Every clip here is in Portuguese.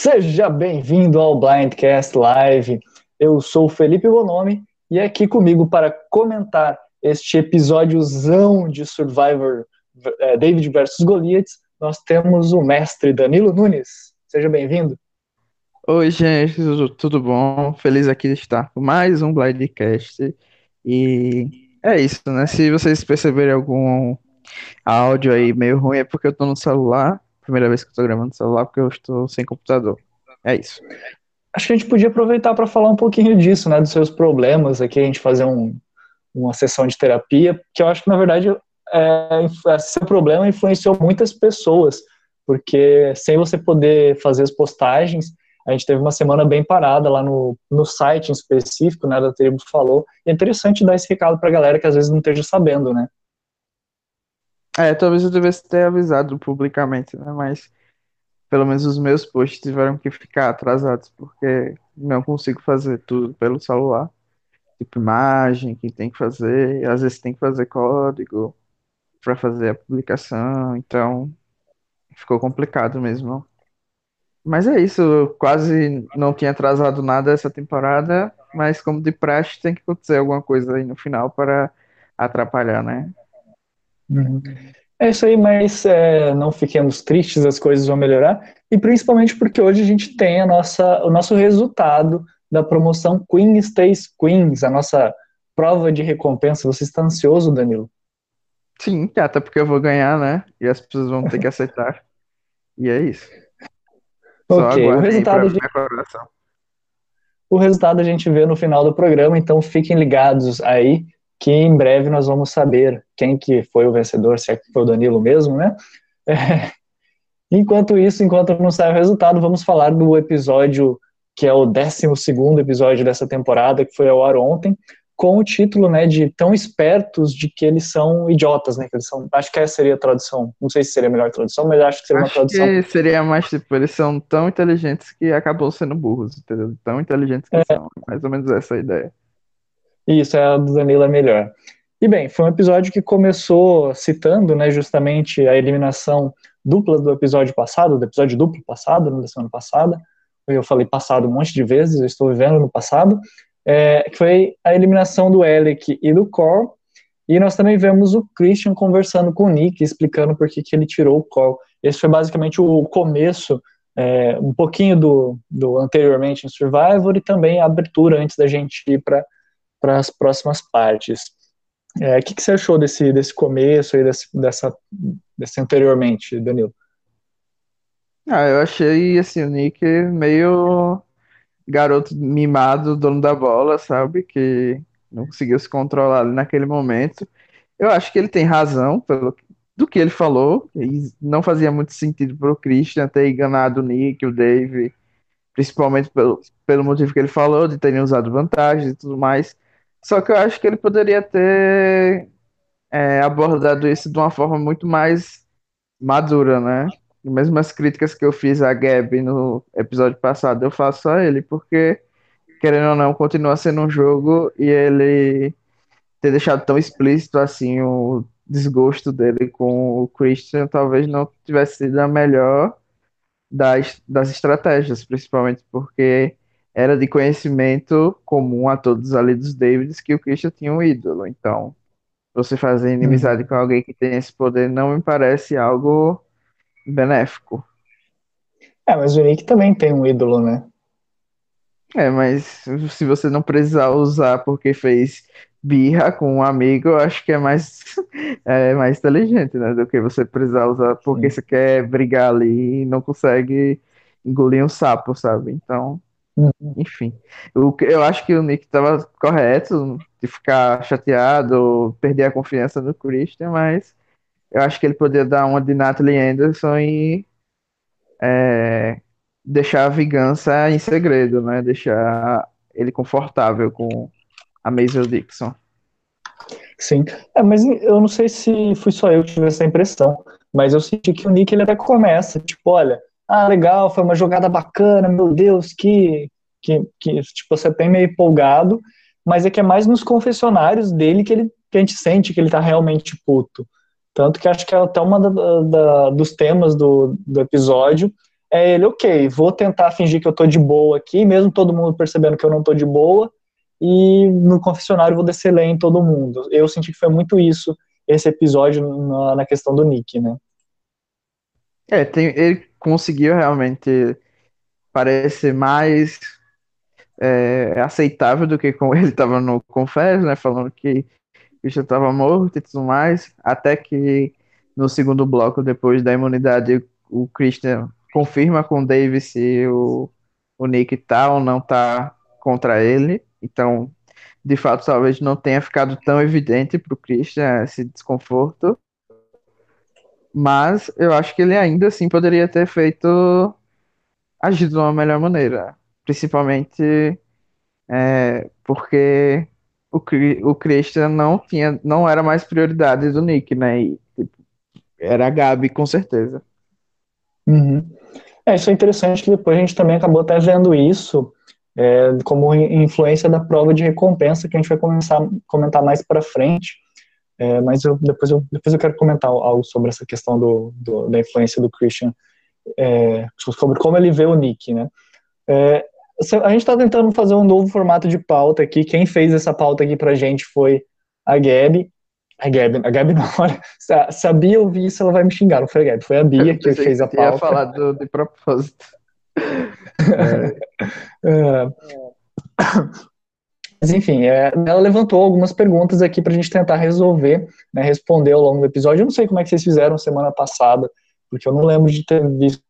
Seja bem-vindo ao Blindcast Live. Eu sou Felipe Bonomi e aqui comigo para comentar este episódiozão de Survivor é, David versus Goliath, nós temos o mestre Danilo Nunes. Seja bem-vindo. Oi, gente, tudo bom? Feliz aqui de estar com mais um Blindcast. E é isso, né? Se vocês perceberem algum áudio aí meio ruim, é porque eu tô no celular. Primeira vez que eu tô gravando celular, porque eu estou sem computador. É isso. Acho que a gente podia aproveitar para falar um pouquinho disso, né? Dos seus problemas aqui, a gente fazer um, uma sessão de terapia, que eu acho que, na verdade, é, seu problema influenciou muitas pessoas, porque sem você poder fazer as postagens, a gente teve uma semana bem parada lá no, no site em específico, né, da Tribo Falou, e é interessante dar esse recado pra galera que às vezes não esteja sabendo, né. É, talvez eu devesse ter avisado publicamente, né, mas pelo menos os meus posts tiveram que ficar atrasados, porque não consigo fazer tudo pelo celular. Tipo, imagem, que tem que fazer, às vezes tem que fazer código para fazer a publicação, então ficou complicado mesmo. Mas é isso, eu quase não tinha atrasado nada essa temporada, mas como de praxe tem que acontecer alguma coisa aí no final para atrapalhar, né? Uhum. É isso aí, mas é, não fiquemos tristes, as coisas vão melhorar, e principalmente porque hoje a gente tem a nossa, o nosso resultado da promoção Queen Stays Queens, a nossa prova de recompensa. Você está ansioso, Danilo? Sim, até porque eu vou ganhar, né? E as pessoas vão ter que aceitar. e é isso. ok, o resultado, de... o resultado a gente vê no final do programa, então fiquem ligados aí que em breve nós vamos saber quem que foi o vencedor, se é que foi o Danilo mesmo, né? É. Enquanto isso, enquanto não sai o resultado, vamos falar do episódio que é o 12 episódio dessa temporada, que foi ao ar ontem, com o título, né, de tão espertos de que eles são idiotas, né, que eles são, acho que essa seria a tradução, não sei se seria a melhor tradução, mas acho que seria acho uma tradução. Que seria mais, tipo, eles são tão inteligentes que acabam sendo burros, entendeu? Tão inteligentes que é. são, mais ou menos essa a ideia. Isso, é a do Danilo é melhor. E bem, foi um episódio que começou citando, né, justamente a eliminação dupla do episódio passado, do episódio duplo passado, né, da semana passada. Eu falei passado um monte de vezes, eu estou vivendo no passado. É, que foi a eliminação do Alec e do Cor. E nós também vemos o Christian conversando com o Nick, explicando por que, que ele tirou o Cor. Esse foi basicamente o começo, é, um pouquinho do, do anteriormente em Survivor e também a abertura antes da gente ir para para as próximas partes. É, o que, que, você achou desse, desse começo aí, desse, dessa, desse anteriormente, Danilo? Ah, eu achei, assim, o Nick meio garoto mimado, dono da bola, sabe? Que não conseguiu se controlar naquele momento. Eu acho que ele tem razão pelo, do que ele falou. E não fazia muito sentido para o Christian ter enganado o Nick, o Dave, principalmente pelo, pelo motivo que ele falou, de terem usado vantagens e tudo mais. Só que eu acho que ele poderia ter é, abordado isso de uma forma muito mais madura, né? Mesmo as críticas que eu fiz a Gabi no episódio passado, eu faço a ele, porque, querendo ou não, continua sendo um jogo e ele ter deixado tão explícito assim o desgosto dele com o Christian talvez não tivesse sido a melhor das, das estratégias, principalmente porque era de conhecimento comum a todos ali dos Davids que o Christian tinha um ídolo. Então, você fazer inimizade hum. com alguém que tem esse poder não me parece algo benéfico. É, mas o Nick também tem um ídolo, né? É, mas se você não precisar usar porque fez birra com um amigo, eu acho que é mais, é mais inteligente, né? Do que você precisar usar porque Sim. você quer brigar ali e não consegue engolir um sapo, sabe? Então, uhum. Enfim. Eu, eu acho que o Nick estava correto de ficar chateado, perder a confiança no Christian, mas eu acho que ele poderia dar uma de Natalie Anderson e é, deixar a vingança em segredo, né? Deixar ele confortável com a Maisel Dixon. Sim, é, mas eu não sei se fui só eu que tive essa impressão, mas eu senti que o Nick ele até começa, tipo, olha, ah, legal, foi uma jogada bacana, meu Deus, que, que, que tipo, você tem meio empolgado, mas é que é mais nos confessionários dele que, ele, que a gente sente que ele tá realmente puto. Tanto que acho que é até uma da, da, dos temas do, do episódio, é ele, ok, vou tentar fingir que eu tô de boa aqui, mesmo todo mundo percebendo que eu não tô de boa, e no confessionário vou descer lei em todo mundo. Eu senti que foi muito isso, esse episódio na, na questão do Nick, né? É, tem, ele conseguiu realmente parecer mais é, aceitável do que com ele estava no Confess, né? Falando que o bicho estava morto e tudo mais. Até que no segundo bloco, depois da imunidade, o Christian confirma com o Dave se o, o Nick tá ou não tá contra ele. Então, de fato, talvez não tenha ficado tão evidente para o Christian esse desconforto. Mas eu acho que ele ainda assim poderia ter feito agido de uma melhor maneira. Principalmente é, porque o, o Christian não tinha, não era mais prioridade do Nick, né? E, tipo, era a Gabi, com certeza. Uhum. É, isso é interessante que depois a gente também acabou até vendo isso é, como influência da prova de recompensa que a gente vai começar comentar mais para frente. É, mas eu, depois, eu, depois eu quero comentar algo sobre essa questão do, do da influência do Christian, é, sobre como ele vê o Nick, né? É, a gente está tentando fazer um novo formato de pauta aqui. Quem fez essa pauta aqui pra gente foi a Gabi. A Gabi, a Gabi não, olha, se a Bia ouvir isso, ela vai me xingar, não foi a Gabi, foi a Bia que fez a pauta. Eu ia falar do, de propósito. É, é, mas enfim, é, ela levantou algumas perguntas aqui para a gente tentar resolver, né, responder ao longo do episódio. Eu não sei como é que vocês fizeram semana passada, porque eu não lembro de ter visto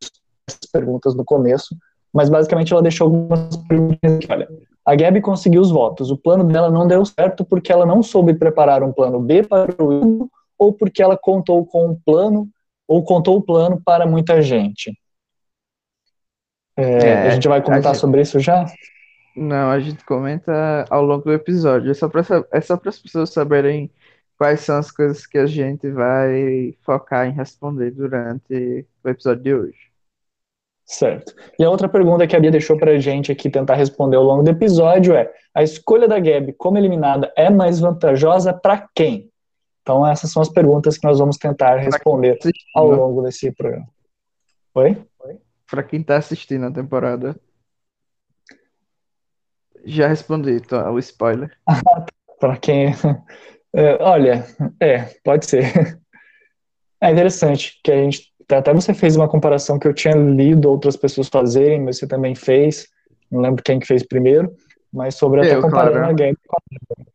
essas perguntas no começo, mas basicamente ela deixou algumas perguntas aqui. Olha, a Gabi conseguiu os votos. O plano dela não deu certo porque ela não soube preparar um plano B para o Hugo ou porque ela contou com um plano ou contou o plano para muita gente. É, é, a gente vai comentar gente... sobre isso já? Não, a gente comenta ao longo do episódio. É só para é só as pessoas saberem quais são as coisas que a gente vai focar em responder durante o episódio de hoje. Certo. E a outra pergunta que a Bia deixou para a gente aqui tentar responder ao longo do episódio é: a escolha da Gabi como eliminada é mais vantajosa para quem? Então, essas são as perguntas que nós vamos tentar responder ao longo desse programa. Oi? Para quem está assistindo a temporada. Já respondi, então, o spoiler. para quem. É, olha, é, pode ser. É interessante que a gente até você fez uma comparação que eu tinha lido outras pessoas fazerem, mas você também fez. Não lembro quem que fez primeiro, mas sobre até eu, comparando claro. a a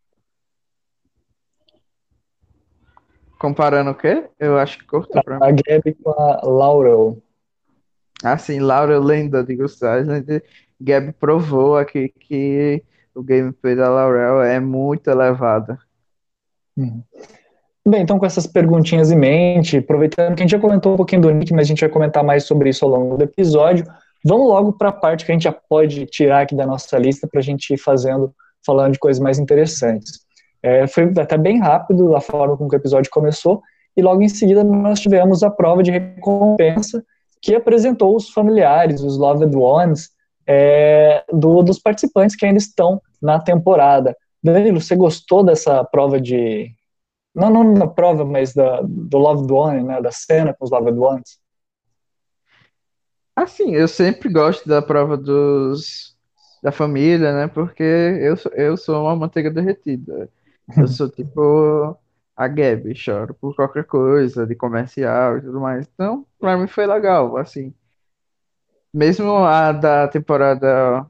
Comparando o quê? Eu acho que cortou pra mim. A Gabi com a Laurel. Ah, sim, Laurel lenda de Gustavo. Gabi provou aqui que o gameplay da Laurel é muito elevado. Uhum. Bem, então com essas perguntinhas em mente, aproveitando que a gente já comentou um pouquinho do Nick, mas a gente vai comentar mais sobre isso ao longo do episódio, vamos logo para a parte que a gente já pode tirar aqui da nossa lista para a gente ir fazendo, falando de coisas mais interessantes. É, foi até bem rápido a forma como o episódio começou, e logo em seguida nós tivemos a prova de recompensa que apresentou os familiares, os loved ones, é, do, dos participantes que ainda estão na temporada. Danilo, você gostou dessa prova de não, não da prova, mas da, do Loved One, né, da cena com os Loved Ones? Assim, eu sempre gosto da prova dos da família, né? Porque eu, eu sou uma manteiga derretida. Eu sou tipo a Gabi, choro por qualquer coisa, de comercial e tudo mais. Então, pra mim foi legal, assim. Mesmo a da temporada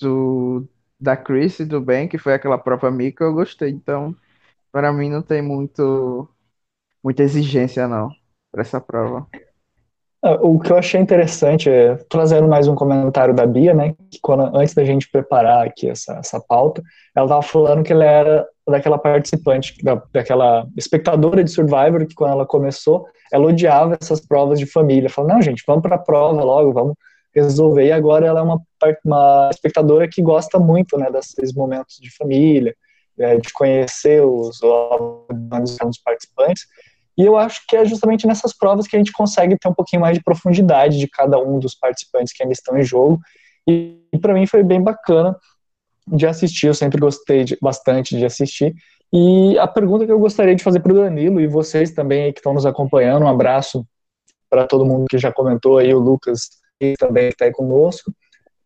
do, da Chris e do Ben, que foi aquela prova mica, eu gostei. Então, para mim não tem muito muita exigência não para essa prova. Ah, o que eu achei interessante é trazendo mais um comentário da Bia, né? Que quando, antes da gente preparar aqui essa, essa pauta, ela estava falando que ela era daquela participante, da, daquela espectadora de Survivor, que quando ela começou, ela odiava essas provas de família. Falou, não, gente, vamos para a prova logo, vamos resolver. E agora ela é uma, uma espectadora que gosta muito, né, desses momentos de família, é, de conhecer os, os participantes. E eu acho que é justamente nessas provas que a gente consegue ter um pouquinho mais de profundidade de cada um dos participantes que ainda estão em jogo. E, e para mim foi bem bacana de assistir, eu sempre gostei de, bastante de assistir. E a pergunta que eu gostaria de fazer para o Danilo e vocês também que estão nos acompanhando, um abraço para todo mundo que já comentou aí, o Lucas também que está aí conosco.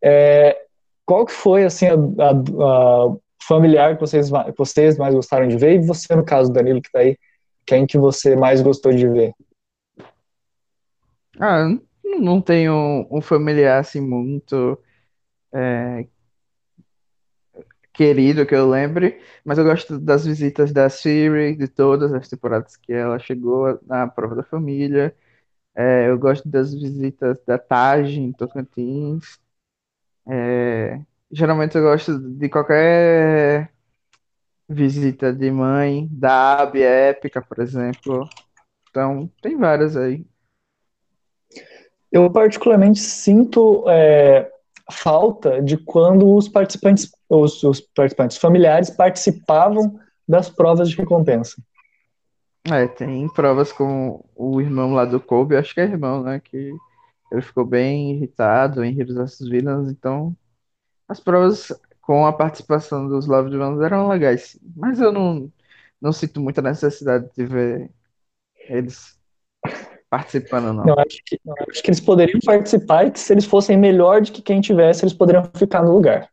É, qual que foi assim a, a, a familiar que vocês, vocês mais gostaram de ver? E você, no caso, Danilo, que está aí, quem que você mais gostou de ver? Ah, não tenho um familiar assim muito é, querido que eu lembre, mas eu gosto das visitas da Siri, de todas as temporadas que ela chegou na prova da família. É, eu gosto das visitas da Taj em Tocantins. É, geralmente eu gosto de qualquer visita de mãe, da Abby Épica, por exemplo. Então, tem várias aí. Eu particularmente sinto é, falta de quando os participantes, os, os participantes familiares participavam das provas de recompensa. É, tem provas com o irmão lá do Kobe, acho que é irmão, né? Que ele ficou bem irritado em Heroes vs Villains, então as provas com a participação dos Loved Ones eram legais, mas eu não, não sinto muita necessidade de ver eles participando, não. Não, acho que, não, acho que eles poderiam participar e que se eles fossem melhor do que quem tivesse, eles poderiam ficar no lugar.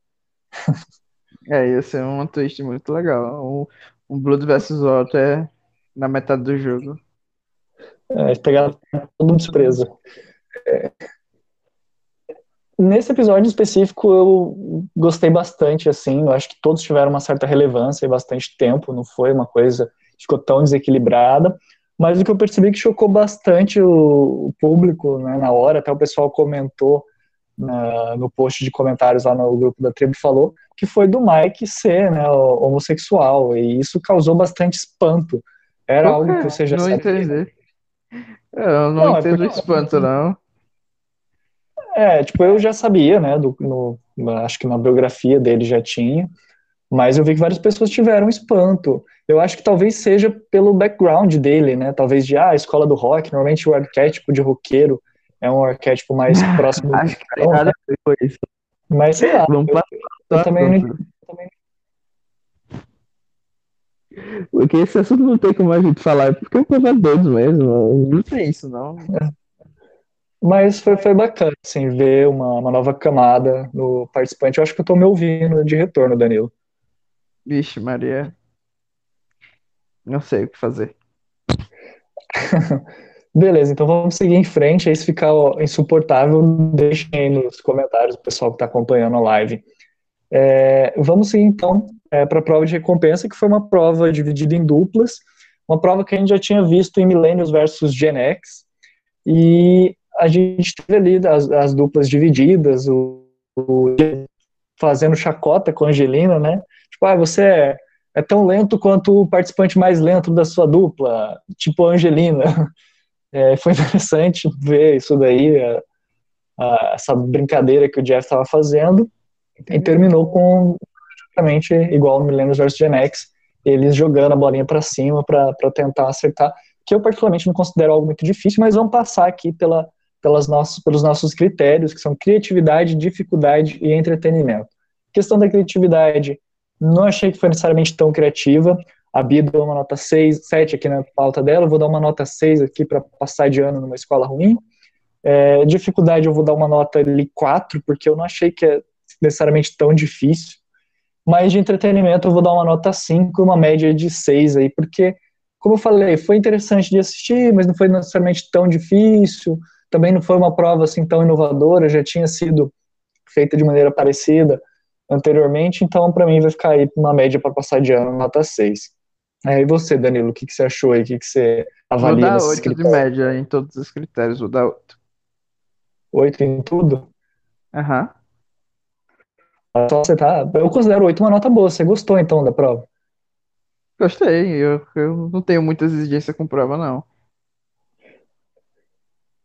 É, ia ser uma twist muito legal. Um, um Blood vs. Water na metade do jogo. É, pegaram todo mundo surpresa. É... Nesse episódio específico, eu gostei bastante, assim, eu acho que todos tiveram uma certa relevância e bastante tempo, não foi uma coisa que ficou tão desequilibrada, mas o que eu percebi que chocou bastante o, o público, né, na hora, até o pessoal comentou na, no post de comentários lá no grupo da tribo, falou que foi do Mike ser, né, homossexual, e isso causou bastante espanto, era algo que você já não sabia. Entendi. Eu não, não é entendo é porque... espanto, não. É, tipo, eu já sabia, né, do, no, acho que na biografia dele já tinha, mas eu vi que várias pessoas tiveram espanto. Eu acho que talvez seja pelo background dele, né, talvez de, ah, a escola do rock, normalmente o arquétipo de roqueiro é um arquétipo mais próximo acho que tem nada ver com isso. Mas sei lá, Vamos eu, eu, também, eu também porque esse assunto não tem como a gente falar, porque o povo é doido mesmo. Não tem isso, não. Mas foi, foi bacana, assim, ver uma, uma nova camada no participante. Eu acho que eu tô me ouvindo de retorno, Danilo. Vixe, Maria. Não sei o que fazer. Beleza, então vamos seguir em frente. Aí se ficar insuportável, deixem aí nos comentários o pessoal que está acompanhando a live. É, vamos seguir então é, para a prova de recompensa, que foi uma prova dividida em duplas, uma prova que a gente já tinha visto em Millennials versus Gen X, e a gente teve ali as, as duplas divididas, o, o, fazendo chacota com a Angelina, né? Tipo, ah, você é, é tão lento quanto o participante mais lento da sua dupla, tipo a Angelina. É, foi interessante ver isso daí, a, a, essa brincadeira que o Jeff estava fazendo, e terminou com praticamente igual no Millennials vs. Gen X, eles jogando a bolinha para cima para tentar acertar, que eu particularmente não considero algo muito difícil, mas vamos passar aqui pela, pelas nossos, pelos nossos critérios, que são criatividade, dificuldade e entretenimento. questão da criatividade, não achei que foi necessariamente tão criativa, a Bia deu uma nota 6, 7 aqui na pauta dela, vou dar uma nota 6 aqui para passar de ano numa escola ruim. É, dificuldade eu vou dar uma nota ali 4, porque eu não achei que é necessariamente tão difícil. Mas de entretenimento eu vou dar uma nota 5, uma média de 6 aí, porque, como eu falei, foi interessante de assistir, mas não foi necessariamente tão difícil, também não foi uma prova assim tão inovadora, já tinha sido feita de maneira parecida anteriormente, então para mim vai ficar aí uma média para passar de ano, nota 6. É, e você, Danilo, o que, que você achou aí? O que, que você avalia? Vou dar 8 de média em todos os critérios, vou dar 8. 8 em tudo? Aham. Uhum. Só você tá. Eu considero 8 uma nota boa. Você gostou então da prova? Gostei. Eu, eu não tenho muita exigência com prova, não.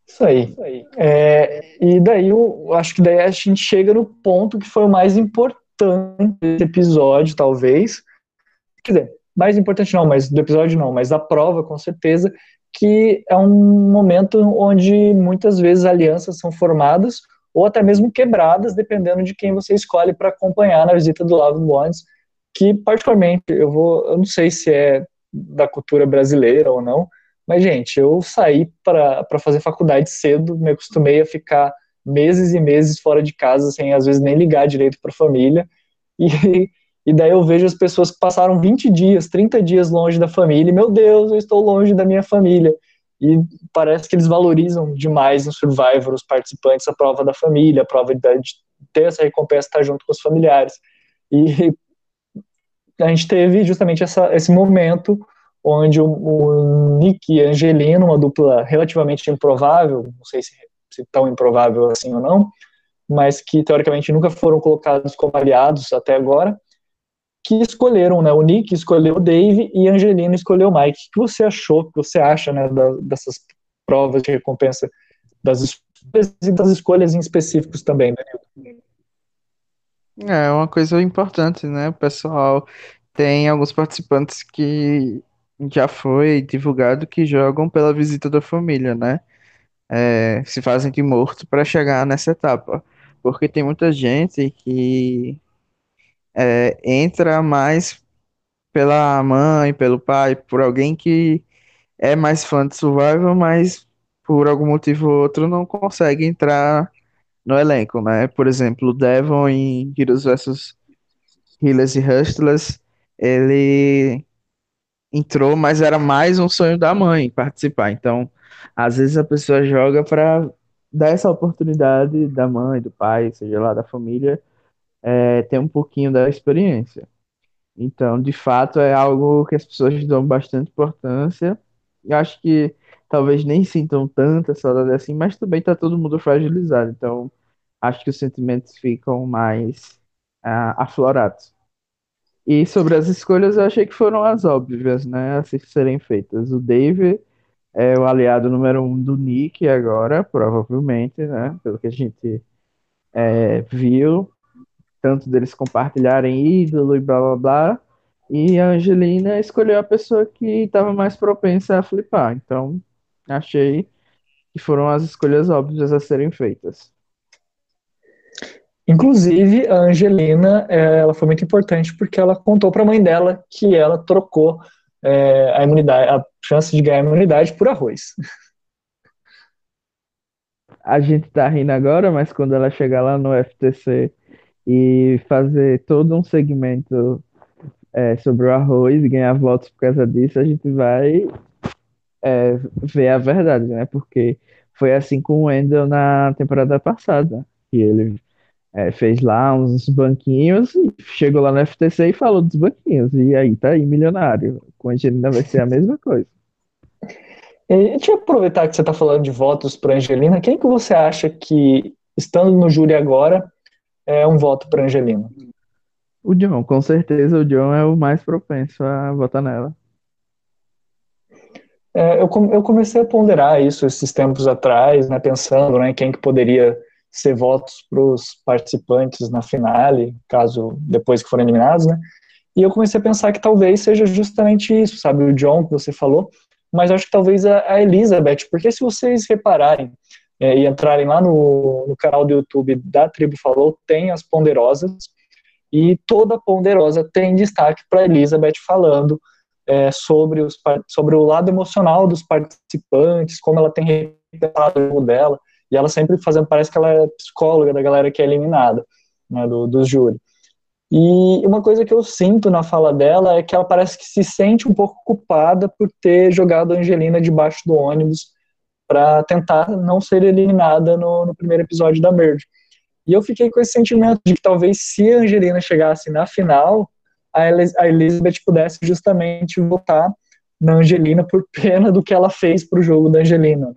Isso aí. Isso aí. É, e daí eu acho que daí a gente chega no ponto que foi o mais importante desse episódio, talvez. Quer dizer, mais importante não, mas do episódio não, mas da prova, com certeza, que é um momento onde muitas vezes alianças são formadas ou até mesmo quebradas, dependendo de quem você escolhe para acompanhar na visita do Love Ones, que particularmente eu vou, eu não sei se é da cultura brasileira ou não, Mas, gente, eu saí para fazer faculdade cedo, me acostumei a ficar meses e meses fora de casa, sem às vezes nem ligar direito para a família. E, e daí eu vejo as pessoas que passaram 20 dias, 30 dias longe da família, e, meu Deus, eu estou longe da minha família. E parece que eles valorizam demais no Survivor os participantes, a prova da família, a prova de, de ter essa recompensa, estar junto com os familiares. E a gente teve justamente essa, esse momento onde o, o Nick e Angelina, uma dupla relativamente improvável, não sei se, se tão improvável assim ou não, mas que teoricamente nunca foram colocados como aliados até agora, que escolheram, né? O Nick escolheu o Dave e a Angelina escolheu o Mike. O que você achou, o que você acha, né, dessas provas de recompensa das escolhas e das escolhas em específicos também, Danilo? É uma coisa importante, né? O pessoal tem alguns participantes que já foi divulgado que jogam pela visita da família, né? É, se fazem de morto para chegar nessa etapa. Porque tem muita gente que é, entra mais pela mãe, pelo pai, por alguém que é mais fã de Survival, mas por algum motivo ou outro não consegue entrar no elenco, né? Por exemplo, o Devon em Heroes vs Healers e Hustlers, ele entrou, mas era mais um sonho da mãe participar. Então, às vezes a pessoa joga para dar essa oportunidade da mãe, do pai, seja lá da família, é, ter um pouquinho da experiência. Então, de fato, é algo que as pessoas dão bastante importância. Eu acho que talvez nem sintam tanta saudade assim, mas também está todo mundo fragilizado. Então, acho que os sentimentos ficam mais ah, aflorados. E sobre as escolhas, eu achei que foram as óbvias, né, a serem feitas. O Dave é o aliado número um do Nick agora, provavelmente, né, pelo que a gente é, viu tanto deles compartilharem ídolo e blá blá blá. E a Angelina escolheu a pessoa que estava mais propensa a flipar. Então, achei que foram as escolhas óbvias a serem feitas. Inclusive, a Angelina, é, ela foi muito importante porque ela contou para a mãe dela que ela trocou é, a imunidade, a chance de ganhar a imunidade por arroz. A gente tá rindo agora, mas quando ela chegar lá no FTC e fazer todo um segmento é, sobre o arroz e ganhar votos por causa disso, a gente vai é, ver a verdade, né? Porque foi assim com o Wendel na temporada passada, que ele é, fez lá uns banquinhos, chegou lá no FTC e falou dos banquinhos, e aí tá aí milionário. Com a Angelina vai ser a mesma coisa. E, deixa eu aproveitar que você está falando de votos para Angelina, quem que você acha que, estando no júri agora, é um voto para Angelina. O John, com certeza o John é o mais propenso a votar nela. É, eu, eu comecei a ponderar isso esses tempos atrás, né, pensando né, quem que poderia ser votos para os participantes na finale, caso depois que forem eliminados, né? E eu comecei a pensar que talvez seja justamente isso, sabe? O John que você falou, mas acho que talvez a, a Elizabeth, porque se vocês repararem, é, e entrarem lá no, no canal do YouTube da Tribo Falou, tem as ponderosas, e toda ponderosa tem destaque para Elizabeth falando é, sobre, os, sobre o lado emocional dos participantes, como ela tem repensado o dela, e ela sempre fazendo, parece que ela é psicóloga da galera que é eliminada, né, do, do júri. E uma coisa que eu sinto na fala dela é que ela parece que se sente um pouco culpada por ter jogado a Angelina debaixo do ônibus para tentar não ser eliminada no, no, primeiro episódio da Merge. E eu fiquei com esse sentimento de que talvez se a Angelina chegasse na final, a, Elis a Elizabeth pudesse justamente votar na Angelina por pena do que ela fez para o jogo da Angelina.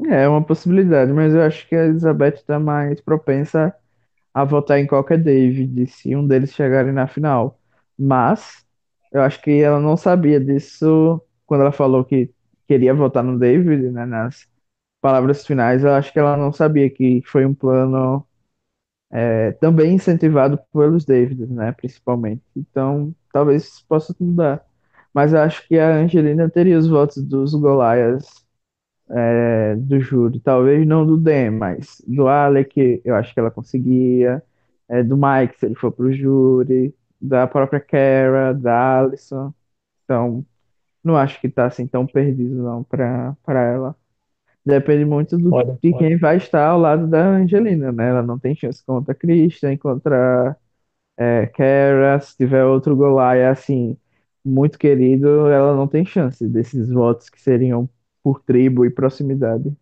Né? É uma possibilidade, mas eu acho que a Elizabeth está mais propensa a votar em qualquer David se um deles chegarem na final. Mas eu acho que ela não sabia disso quando ela falou que queria votar no David, né, nas palavras finais, eu acho que ela não sabia que foi um plano é, também incentivado pelos Davids, né, principalmente. Então, talvez possa mudar. Mas eu acho que a Angelina teria os votos dos Golias é, do júri. Talvez não do Dan, mas do Alec, eu acho que ela conseguia. É, do Mike, se ele for pro júri. Da própria Kara, da Alison. Então, não acho que tá assim tão perdido não pra, pra ela. Depende muito do, Olha, de olha. quem vai estar ao lado da Angelina, né? Ela não tem chance contra a Christian, contra é, Kara, se tiver outro Goliath assim, muito querido, ela não tem chance desses votos que seriam por tribo e proximidade.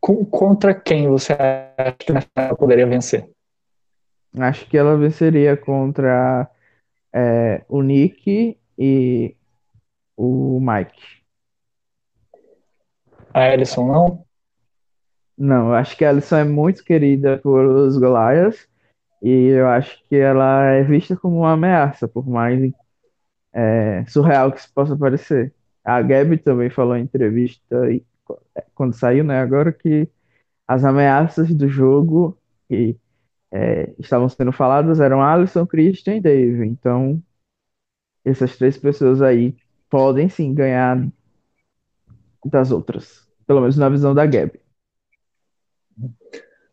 Com- contra quem você acha que ela poderia vencer? Acho que ela venceria contra é, o Nick e o Mike. A Alison não? Não, eu acho que a Alison é muito querida por os Goliaths e eu acho que ela é vista como uma ameaça, por mais é, surreal que isso possa parecer. A Gabi também falou em entrevista e, quando saiu, né, agora que as ameaças do jogo que é, estavam sendo faladas eram Alisson, Christian e Dave. Então, essas três pessoas aí podem sim ganhar das outras, pelo menos na visão da Gabi.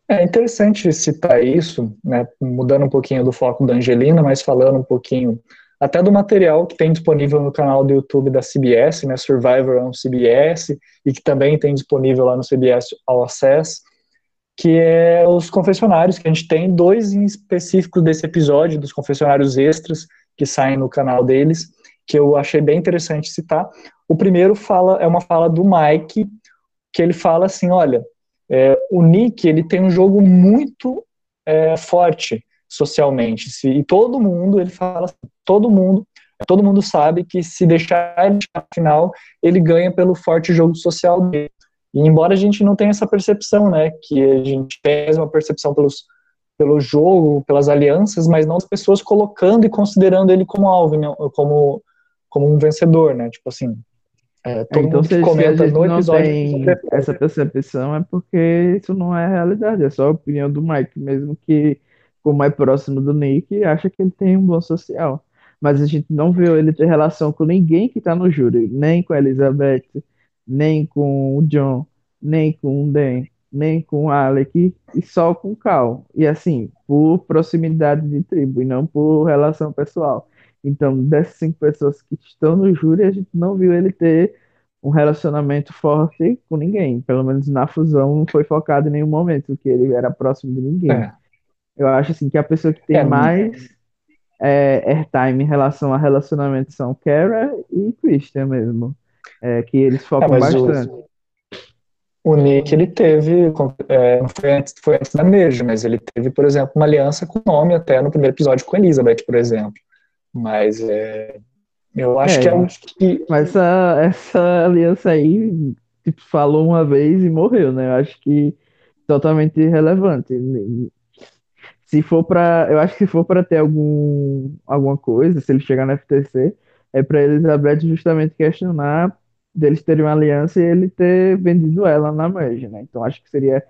É interessante citar isso, né, mudando um pouquinho do foco da Angelina, mas falando um pouquinho até do material que tem disponível no canal do YouTube da CBS, né, Survivor on CBS, e que também tem disponível lá no CBS All Access, que é os confessionários, que a gente tem dois em específico desse episódio, dos confessionários extras que saem no canal deles, que eu achei bem interessante citar. O primeiro fala é uma fala do Mike, que ele fala assim, olha, é, o Nick ele tem um jogo muito é, forte socialmente, se, e todo mundo ele fala, assim, todo mundo, todo mundo sabe que se deixar ele na final, ele ganha pelo forte jogo social dele. E embora a gente não tenha essa percepção, né, que a gente tem uma percepção pelos, pelo jogo, pelas alianças, mas não as pessoas colocando e considerando ele como alvo, né, como, como um vencedor, né, tipo assim, é, todo então, mundo que comenta no episódio tem essa percepção, é porque isso não é realidade, é só a opinião do Mike, mesmo que, como é próximo do Nick, acha que ele tem um bom social. Mas a gente não viu ele ter relação com ninguém que tá no júri, nem com a Elizabeth, nem com o John, nem com o Dan, nem com o Alec, e só com o Cal. E assim, por proximidade de tribo, e não por relação pessoal. Então, dessas cinco pessoas que estão no júri, a gente não viu ele ter um relacionamento forte com ninguém. Pelo menos na fusão não foi focado em nenhum momento que ele era próximo de ninguém. É. Eu acho assim que a pessoa que tem É, mais é, airtime em relação a relacionamento são Kara e Christian mesmo. É, que eles focam É, mas o- bastante. O Nick, ele teve, é, foi antes, foi antes da Merge, mas ele teve, por exemplo, uma aliança com o nome até no primeiro episódio com Elizabeth, por exemplo. Mas é, eu acho É, que é o que. Mas essa, essa aliança aí, tipo, falou uma vez e morreu, né? Eu acho que totalmente irrelevante. Se for pra. Eu acho que se for pra ter algum, alguma coisa, se ele chegar no FTC, é pra Elizabeth justamente questionar deles terem uma aliança e ele ter vendido ela na merge, né? Então acho que seria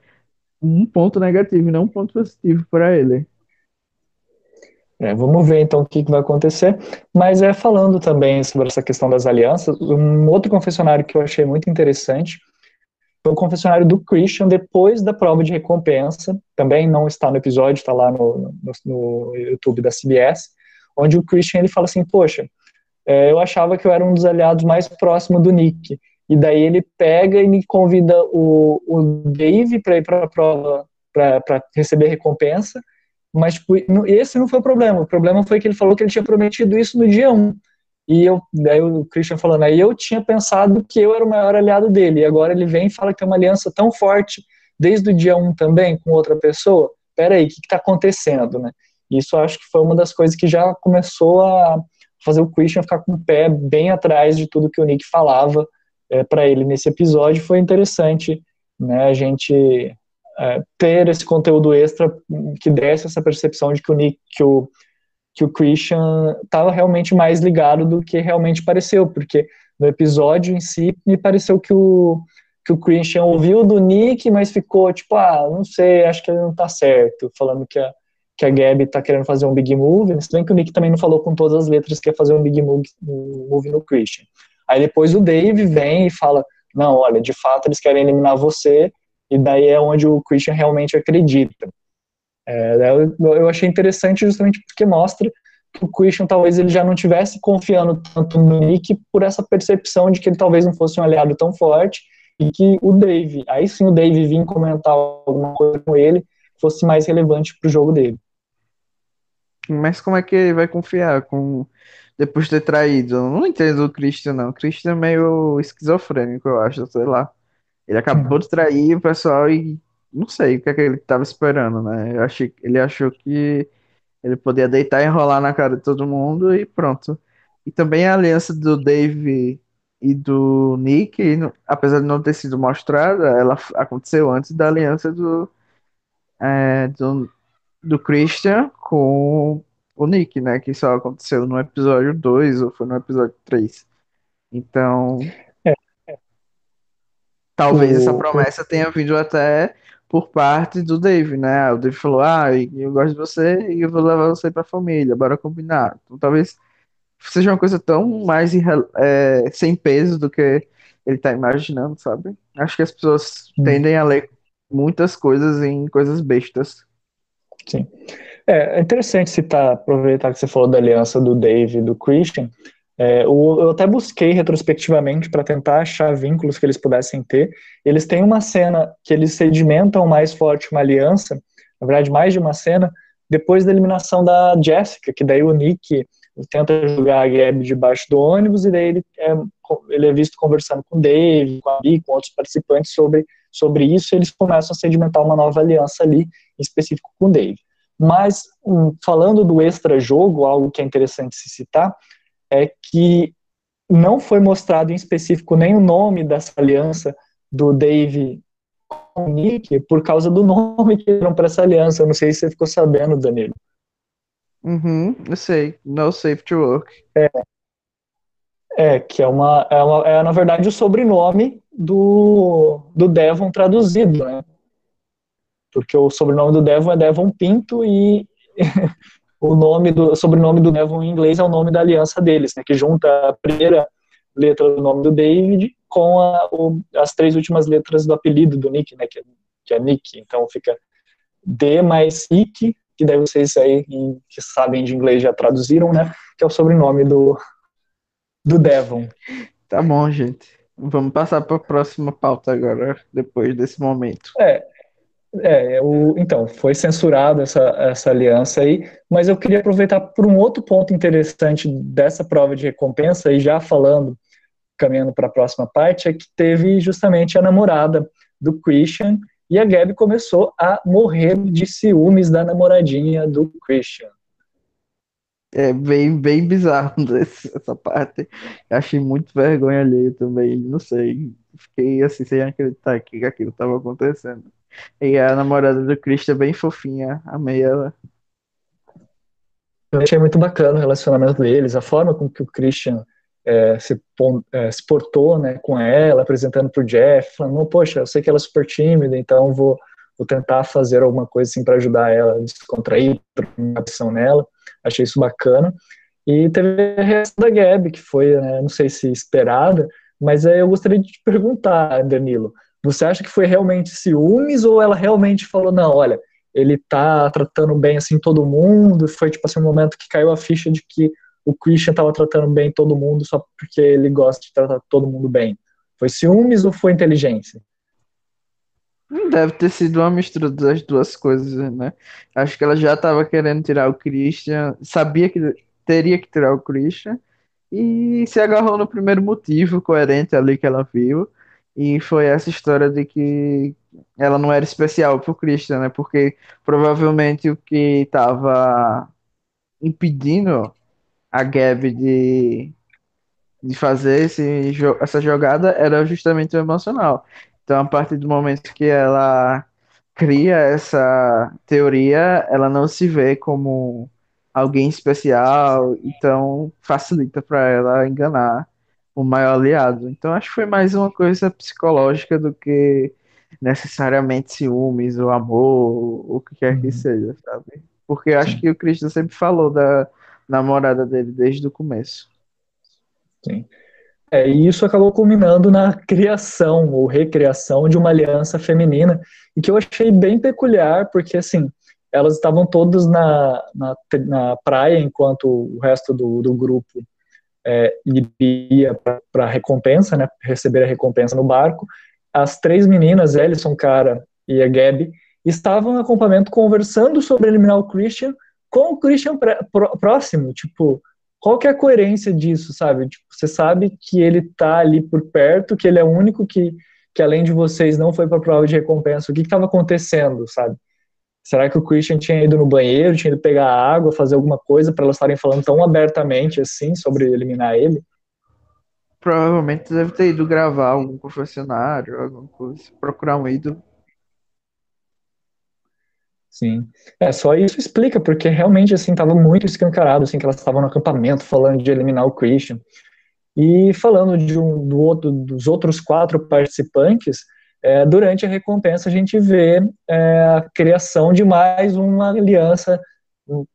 um ponto negativo e não um ponto positivo pra ele. É, vamos ver então o que, que vai acontecer. Mas é falando também sobre essa questão das alianças, um outro confessionário que eu achei muito interessante foi o confessionário do Christian depois da prova de recompensa. Também não está no episódio, está lá no, no, no YouTube da CBS, onde o Christian ele fala assim: Poxa, é, eu achava que eu era um dos aliados mais próximos do Nick. E daí ele pega e me convida o, o Dave para ir para a prova para receber recompensa. Mas tipo, esse não foi o problema. O problema foi que ele falou que ele tinha prometido isso no dia 1. E eu, daí o Christian falando, aí eu tinha pensado que eu era o maior aliado dele. E agora ele vem e fala que tem uma aliança tão forte desde o dia 1 também com outra pessoa. Peraí, o que está acontecendo, né? Isso acho que foi uma das coisas que já começou a fazer o Christian ficar com o pé bem atrás de tudo que o Nick falava é, para ele nesse episódio. Foi interessante, né? A gente é, ter esse conteúdo extra que desse essa percepção de que o Nick, que o, que o Christian estava realmente mais ligado do que realmente pareceu, porque no episódio em si me pareceu que o que o Christian ouviu do Nick, mas ficou tipo, ah, não sei, acho que ele não tá certo, falando que a, que a Gabi tá querendo fazer um big move, se bem que o Nick também não falou com todas as letras que ia fazer um big move, move no Christian. Aí depois o Dave vem e fala, não, olha, de fato eles querem eliminar você, e daí é onde o Christian realmente acredita. É, eu, eu achei interessante justamente porque mostra que o Christian talvez ele já não tivesse confiando tanto no Nick por essa percepção de que ele talvez não fosse um aliado tão forte e que o Dave, aí sim o Dave vir comentar alguma coisa com ele, fosse mais relevante para o jogo dele. Mas como é que ele vai confiar com depois de ter traído? Eu não entendo o Christian, não. O Christian é meio esquizofrênico, eu acho, sei lá. Ele acabou de trair o pessoal e não sei o que, é que ele estava esperando, né? Eu achei, ele achou que ele podia deitar e enrolar na cara de todo mundo e pronto. E também a aliança do Dave e do Nick, apesar de não ter sido mostrada, ela aconteceu antes da aliança do, é, do, do Christian com o Nick, né? Que só aconteceu no episódio 2 ou foi no episódio 3. Então. Talvez o... essa promessa tenha vindo até por parte do Dave, né? O Dave falou: Ah, eu gosto de você e eu vou levar você pra família, bora combinar. Então talvez seja uma coisa tão mais é, sem peso do que ele tá imaginando, sabe? Acho que as pessoas hum. tendem a ler muitas coisas em coisas bestas. Sim. É, é interessante citar, aproveitar que você falou da aliança do Dave e do Christian. É, eu até busquei retrospectivamente para tentar achar vínculos que eles pudessem ter. Eles têm uma cena que eles sedimentam mais forte uma aliança, na verdade, mais de uma cena, depois da eliminação da Jessica, que daí o Nick tenta jogar a Gabi debaixo do ônibus e daí ele é, ele é visto conversando com o Dave, com a Bi, com outros participantes sobre, sobre isso e eles começam a sedimentar uma nova aliança ali, em específico com o Dave. Mas, um, falando do extra-jogo, algo que é interessante se citar, é que não foi mostrado em específico nem o nome dessa aliança do Dave com o Nick por causa do nome que deram para essa aliança. Eu não sei se você ficou sabendo, Danilo. Uhum, eu sei. No Safe to Work. É, é que é uma, é uma, é na verdade o sobrenome do, do Devon traduzido, né? Porque o sobrenome do Devon é Devon Pinto e o nome do sobrenome do Devon em inglês é o nome da aliança deles, né? Que junta a primeira letra do nome do David com a, o, as três últimas letras do apelido do Nick, né? Que, é, que é Nick. Então fica D mais Nick que daí vocês aí que sabem de inglês já traduziram, né? Que é o sobrenome do, do Devon. Tá bom, gente. Vamos passar para a próxima pauta agora, depois desse momento. É, é o, então, foi censurada essa, essa aliança aí, mas eu queria aproveitar por um outro ponto interessante dessa prova de recompensa, e já falando, caminhando para a próxima parte, é que teve justamente a namorada do Christian, e a Gabi começou a morrer de ciúmes da namoradinha do Christian. É bem, bem bizarro essa parte. Achei muito vergonha ali também. Não sei. Fiquei assim, sem acreditar que aquilo estava acontecendo. E a namorada do Christian é bem fofinha. Amei ela. Eu achei muito bacana o relacionamento deles, a forma com que o Christian é, se, é, se, portou né, com ela, apresentando para o Jeff, falando, poxa, eu sei que ela é super tímida, então vou, vou tentar fazer alguma coisa assim para ajudar ela a descontrair, uma atenção nela. Achei isso bacana. E teve a reação da Gabi, que foi, né, não sei se esperada, mas eu gostaria de te perguntar, Danilo, você acha que foi realmente ciúmes ou ela realmente falou, não, olha, ele tá tratando bem assim todo mundo, foi tipo assim um momento que caiu a ficha de que o Christian estava tratando bem todo mundo só porque ele gosta de tratar todo mundo bem? Foi ciúmes ou foi inteligência? Deve ter sido uma mistura das duas coisas, né? Acho que ela já estava querendo tirar o Christian, sabia que teria que tirar o Christian, e se agarrou no primeiro motivo coerente ali que ela viu, e foi essa história de que ela não era especial pro Christian, né? Porque provavelmente o que estava impedindo a Gabi de, de fazer esse, essa jogada era justamente o emocional. Então, a partir do momento que ela cria essa teoria, ela não se vê como alguém especial, então facilita para ela enganar o maior aliado. Então, acho que foi mais uma coisa psicológica do que necessariamente ciúmes, ou amor, o que quer que uhum. seja, sabe? Porque acho que o Cristo sempre falou da namorada dele desde o começo. Sim. É, e isso acabou culminando na criação ou recriação de uma aliança feminina, e que eu achei bem peculiar, porque assim, elas estavam todas na, na, na praia, enquanto o resto do, do grupo é, iria para a recompensa, né, receber a recompensa no barco. As três meninas, Ellison, Cara e a Gabi, estavam no acampamento conversando sobre eliminar o Christian com o Christian próximo, tipo, qual que é a coerência disso, sabe? Tipo, você sabe que ele tá ali por perto, que ele é o único que, que além de vocês não foi para a prova de recompensa. O que estava acontecendo, sabe? Será que o Christian tinha ido no banheiro, tinha ido pegar água, fazer alguma coisa para elas estarem falando tão abertamente assim sobre eliminar ele? Provavelmente deve ter ido gravar algum confessionário, alguma coisa, procurar um ídolo. Sim. É, só isso explica, porque realmente, assim, estava muito escancarado, assim, que elas estavam no acampamento falando de eliminar o Christian. E falando de um, do outro, dos outros quatro participantes, é, durante a recompensa a gente vê é, a criação de mais uma aliança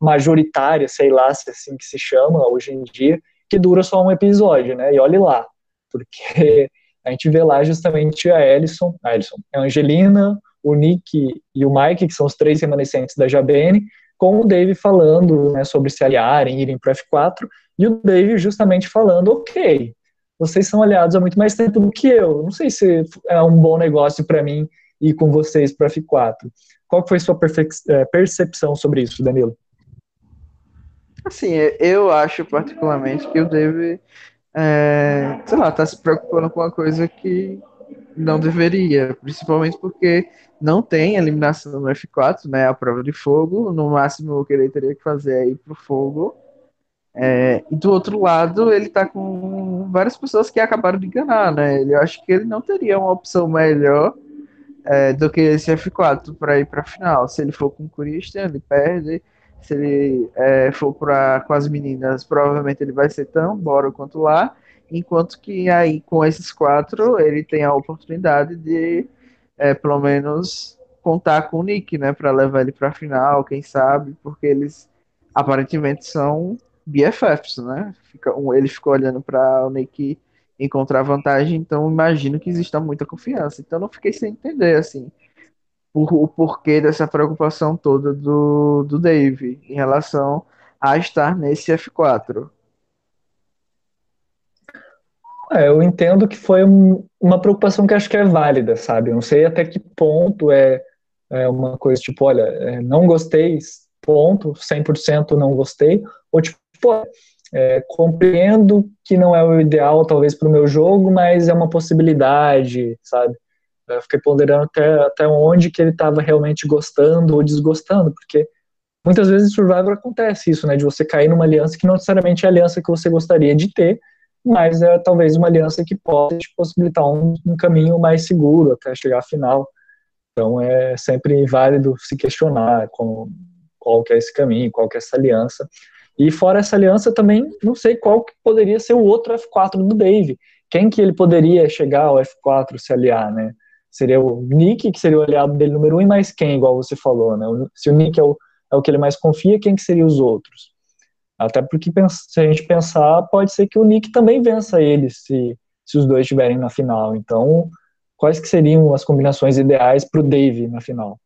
majoritária, sei lá se é assim que se chama hoje em dia, que dura só um episódio, né? E olhe lá, porque a gente vê lá justamente a Ellison, a, a Angelina, o Nick e o Mike, que são os três remanescentes da JBN, com o Dave falando né, sobre se aliarem, irem para F4, e o Dave justamente falando, ok, vocês são aliados há muito mais tempo do que eu. Não sei se é um bom negócio para mim ir com vocês para F4. Qual foi sua é, percepção sobre isso, Danilo? Assim, eu acho particularmente que o Dave, é, sei lá, tá se preocupando com uma coisa que não deveria, principalmente porque não tem eliminação no F4, né, a prova de fogo, no máximo o que ele teria que fazer é ir pro fogo, é, e do outro lado, ele tá com várias pessoas que acabaram de enganar, né? Eu acho que ele não teria uma opção melhor é, do que esse F4 para ir para a final. Se ele for com o Christian, ele perde. Se ele é, for pra, com as meninas, provavelmente ele vai ser tão bora quanto lá. Enquanto que aí, com esses quatro, ele tem a oportunidade de, é, pelo menos, contar com o Nick, né? Para levar ele para final, quem sabe, porque eles aparentemente são BFFs, né? Fica, um, ele ficou olhando para o Nick encontrar vantagem, então imagino que exista muita confiança. Então não fiquei sem entender, assim, por, o porquê dessa preocupação toda do, do Dave em relação a estar nesse F4. É, eu entendo que foi um, uma preocupação que acho que é válida, sabe? Eu não sei até que ponto é, é uma coisa tipo, olha, é, não gostei, ponto, 100% não gostei, ou tipo, pô, é, compreendo que não é o ideal, talvez, para o meu jogo, mas é uma possibilidade, sabe? Eu fiquei ponderando até, até onde que ele estava realmente gostando ou desgostando, porque muitas vezes em Survivor acontece isso, né, de você cair numa aliança que não necessariamente é a aliança que você gostaria de ter, mas é talvez uma aliança que pode te possibilitar um, um caminho mais seguro até chegar à final. Então é sempre válido se questionar com, qual que é esse caminho, qual que é essa aliança. E fora essa aliança, também não sei qual que poderia ser o outro F4 do Dave. Quem que ele poderia chegar ao F4 se aliar, né? Seria o Nick, que seria o aliado dele número um, e mais quem, igual você falou, né? Se o Nick é o, é o que ele mais confia, quem que seriam os outros? Até porque, se a gente pensar, pode ser que o Nick também vença ele, se, se os dois estiverem na final. Então, quais que seriam as combinações ideais para o Dave na final?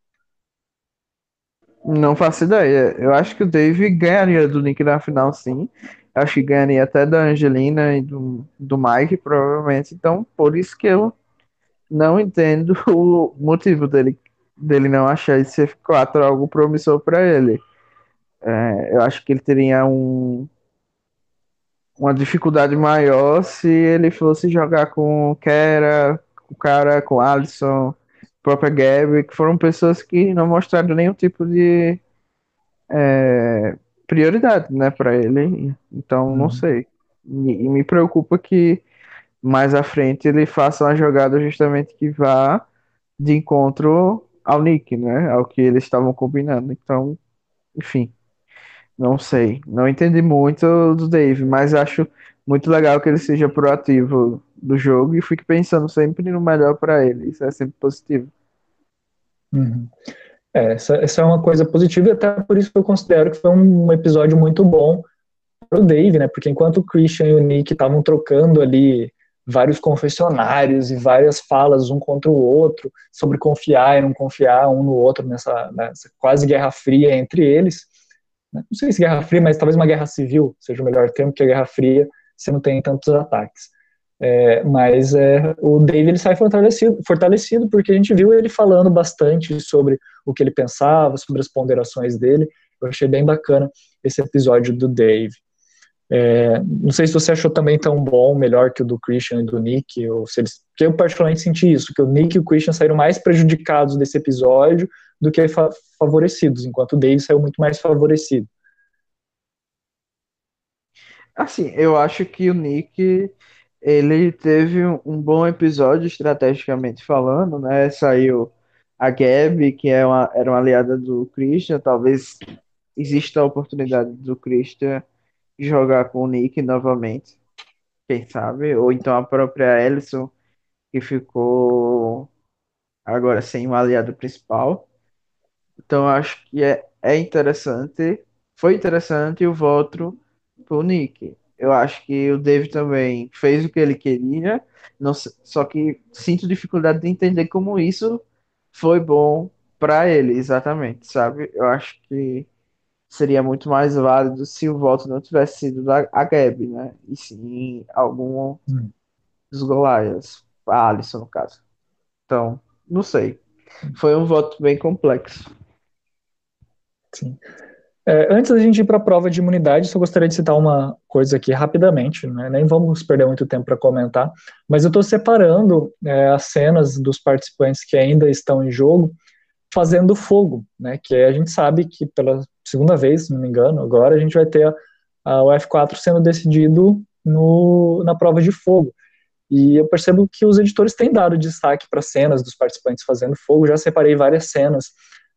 Não faço ideia. Eu acho que o Dave ganharia do Nick na final, sim. Acho que ganharia até da Angelina e do, do Mike, provavelmente. Então, por isso que eu não entendo o motivo dele, dele não achar esse F4 algo promissor para ele. É, eu acho que ele teria um, uma dificuldade maior se ele fosse jogar com o Kera, com o cara, com o Alisson própria Gabby, que foram pessoas que não mostraram nenhum tipo de é, prioridade, né, para ele. Então, uhum. não sei. E, e, me preocupa que mais à frente ele faça uma jogada justamente que vá de encontro ao Nick, né, ao que eles estavam combinando. Então, enfim, não sei. Não entendi muito do Dave, mas acho muito legal que ele seja proativo do jogo e fique pensando sempre no melhor para ele. Isso é sempre positivo. Uhum. É, essa, essa, é uma coisa positiva e até por isso eu considero que foi um episódio muito bom para o Dave, né? Porque enquanto o Christian e o Nick estavam trocando ali vários confessionários e várias falas um contra o outro sobre confiar e não confiar um no outro nessa, nessa quase guerra fria entre eles. Né? Não sei se guerra fria, mas talvez uma guerra civil seja o melhor termo, que a guerra fria você não tem tantos ataques. É, mas é, o David ele sai fortalecido, fortalecido porque a gente viu ele falando bastante sobre o que ele pensava, sobre as ponderações dele. Eu achei bem bacana esse episódio do Dave. É, não sei se você achou também tão bom, melhor que o do Christian e do Nick, ou se eles, porque eu particularmente senti isso, que o Nick e o Christian saíram mais prejudicados desse episódio do que fa favorecidos, enquanto o Dave saiu muito mais favorecido. Assim, eu acho que o Nick ele teve um bom episódio estrategicamente falando, né? Saiu a Gabi, que é uma, era uma aliada do Christian, talvez exista a oportunidade do Christian jogar com o Nick novamente, quem sabe? Ou então a própria Ellison, que ficou agora sem o aliado principal. Então acho que é, é interessante, foi interessante o voto pro Nick. Eu acho que o Dave também fez o que ele queria, não, só que sinto dificuldade de entender como isso foi bom para ele, exatamente, sabe? Eu acho que seria muito mais válido se o voto não tivesse sido da a Gabi, né? E sim algum hum. dos Golias, a Alisson, no caso. Então, não sei. Foi um voto bem complexo. Sim. É, antes da gente ir para a prova de imunidade, só gostaria de citar uma coisa aqui rapidamente, né? nem vamos perder muito tempo para comentar, mas eu estou separando é, as cenas dos participantes que ainda estão em jogo fazendo fogo, né? que a gente sabe que pela segunda vez, se não me engano, agora a gente vai ter o F4 sendo decidido no, na prova de fogo. E eu percebo que os editores têm dado destaque para cenas dos participantes fazendo fogo. Já separei várias cenas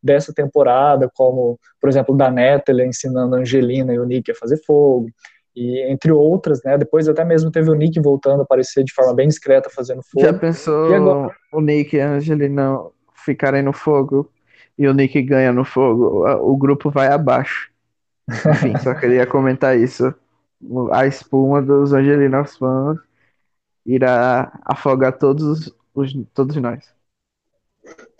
dessa temporada, como, por exemplo, da Natalie ensinando a Angelina e o Nick a fazer fogo, e entre outras, né? Depois até mesmo teve o Nick voltando a aparecer de forma bem discreta fazendo fogo. Já pensou agora... o Nick e a Angelina ficarem no fogo e o Nick ganha no fogo, o grupo vai abaixo. Enfim, só queria comentar isso. A espuma dos Angelinos fãs irá afogar todos, os, todos nós.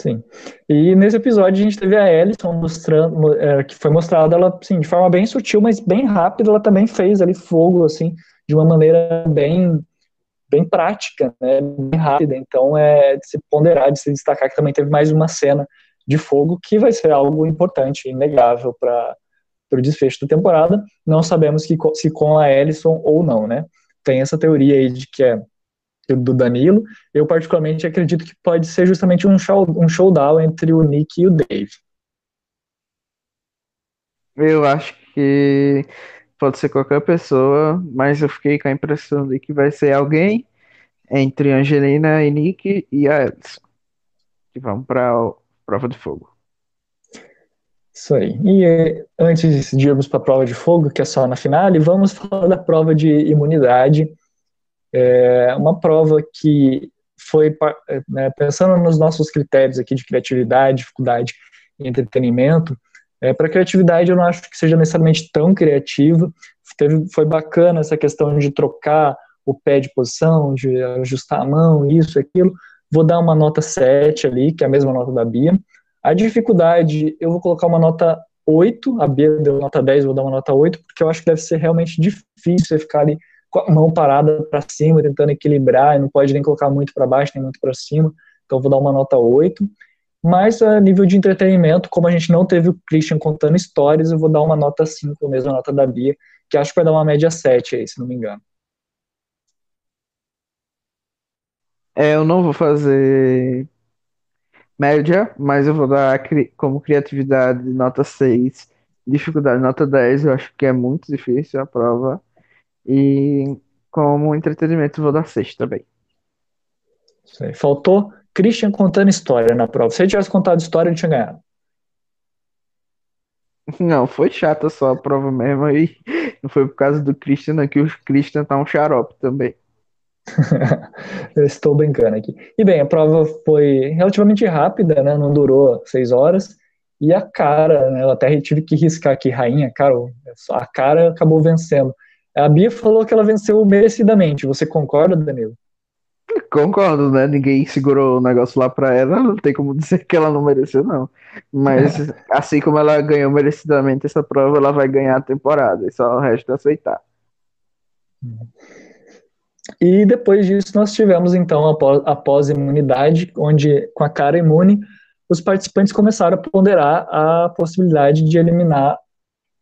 Sim. E nesse episódio a gente teve a Ellison mostrando, é, que foi mostrada ela, assim, de forma bem sutil, mas bem rápida, ela também fez ali fogo, assim, de uma maneira bem bem prática, né, bem rápida. Então é de se ponderar, de se destacar que também teve mais uma cena de fogo, que vai ser algo importante, inegável para o desfecho da temporada. Não sabemos que, se com a Ellison ou não, né? Tem essa teoria aí de que é do Danilo. Eu, particularmente, acredito que pode ser justamente um, show, um showdown entre o Nick e o Dave. Eu acho que pode ser qualquer pessoa, mas eu fiquei com a impressão de que vai ser alguém entre Angelina e Nick e a Ellison. Que vão para prova de fogo. Isso aí. E antes de irmos para a prova de fogo, que é só na finale, vamos falar da prova de imunidade. É uma prova que foi, né, pensando nos nossos critérios aqui de criatividade, dificuldade e entretenimento, é, para criatividade eu não acho que seja necessariamente tão criativa. Teve, foi bacana essa questão de trocar o pé de posição, de ajustar a mão, isso, aquilo vou dar uma nota 7 ali, que é a mesma nota da Bia. A dificuldade, eu vou colocar uma nota 8, a Bia deu nota 10, vou dar uma nota 8, porque eu acho que deve ser realmente difícil você ficar ali com a mão parada para cima, tentando equilibrar, não pode nem colocar muito para baixo, nem muito para cima, então vou dar uma nota 8. Mas a nível de entretenimento, como a gente não teve o Christian contando histórias, eu vou dar uma nota 5, a mesma nota da Bia, que acho que vai dar uma média 7 aí, se não me engano. É, eu não vou fazer média, mas eu vou dar como criatividade nota 6, dificuldade nota 10, eu acho que é muito difícil a prova. E como entretenimento vou dar 6 também. Faltou Christian contando história na prova. Se ele tivesse contado história, ele tinha ganhado. Não, foi chata só a prova mesmo aí. Não foi por causa do Christian, não, que o Christian tá um xarope também. Eu estou brincando aqui. E bem, a prova foi relativamente rápida, né? Não durou seis horas. E a cara, né? Eu até tive que riscar aqui, rainha, cara, a cara acabou vencendo. A Bia falou que ela venceu merecidamente. Você concorda, Danilo? Concordo, né? Ninguém segurou o negócio lá pra ela, não tem como dizer que ela não mereceu, não. Mas assim como ela ganhou merecidamente essa prova, ela vai ganhar a temporada, e só o resto é aceitar. E depois disso nós tivemos então a pós-imunidade, onde com a cara imune, os participantes começaram a ponderar a possibilidade de eliminar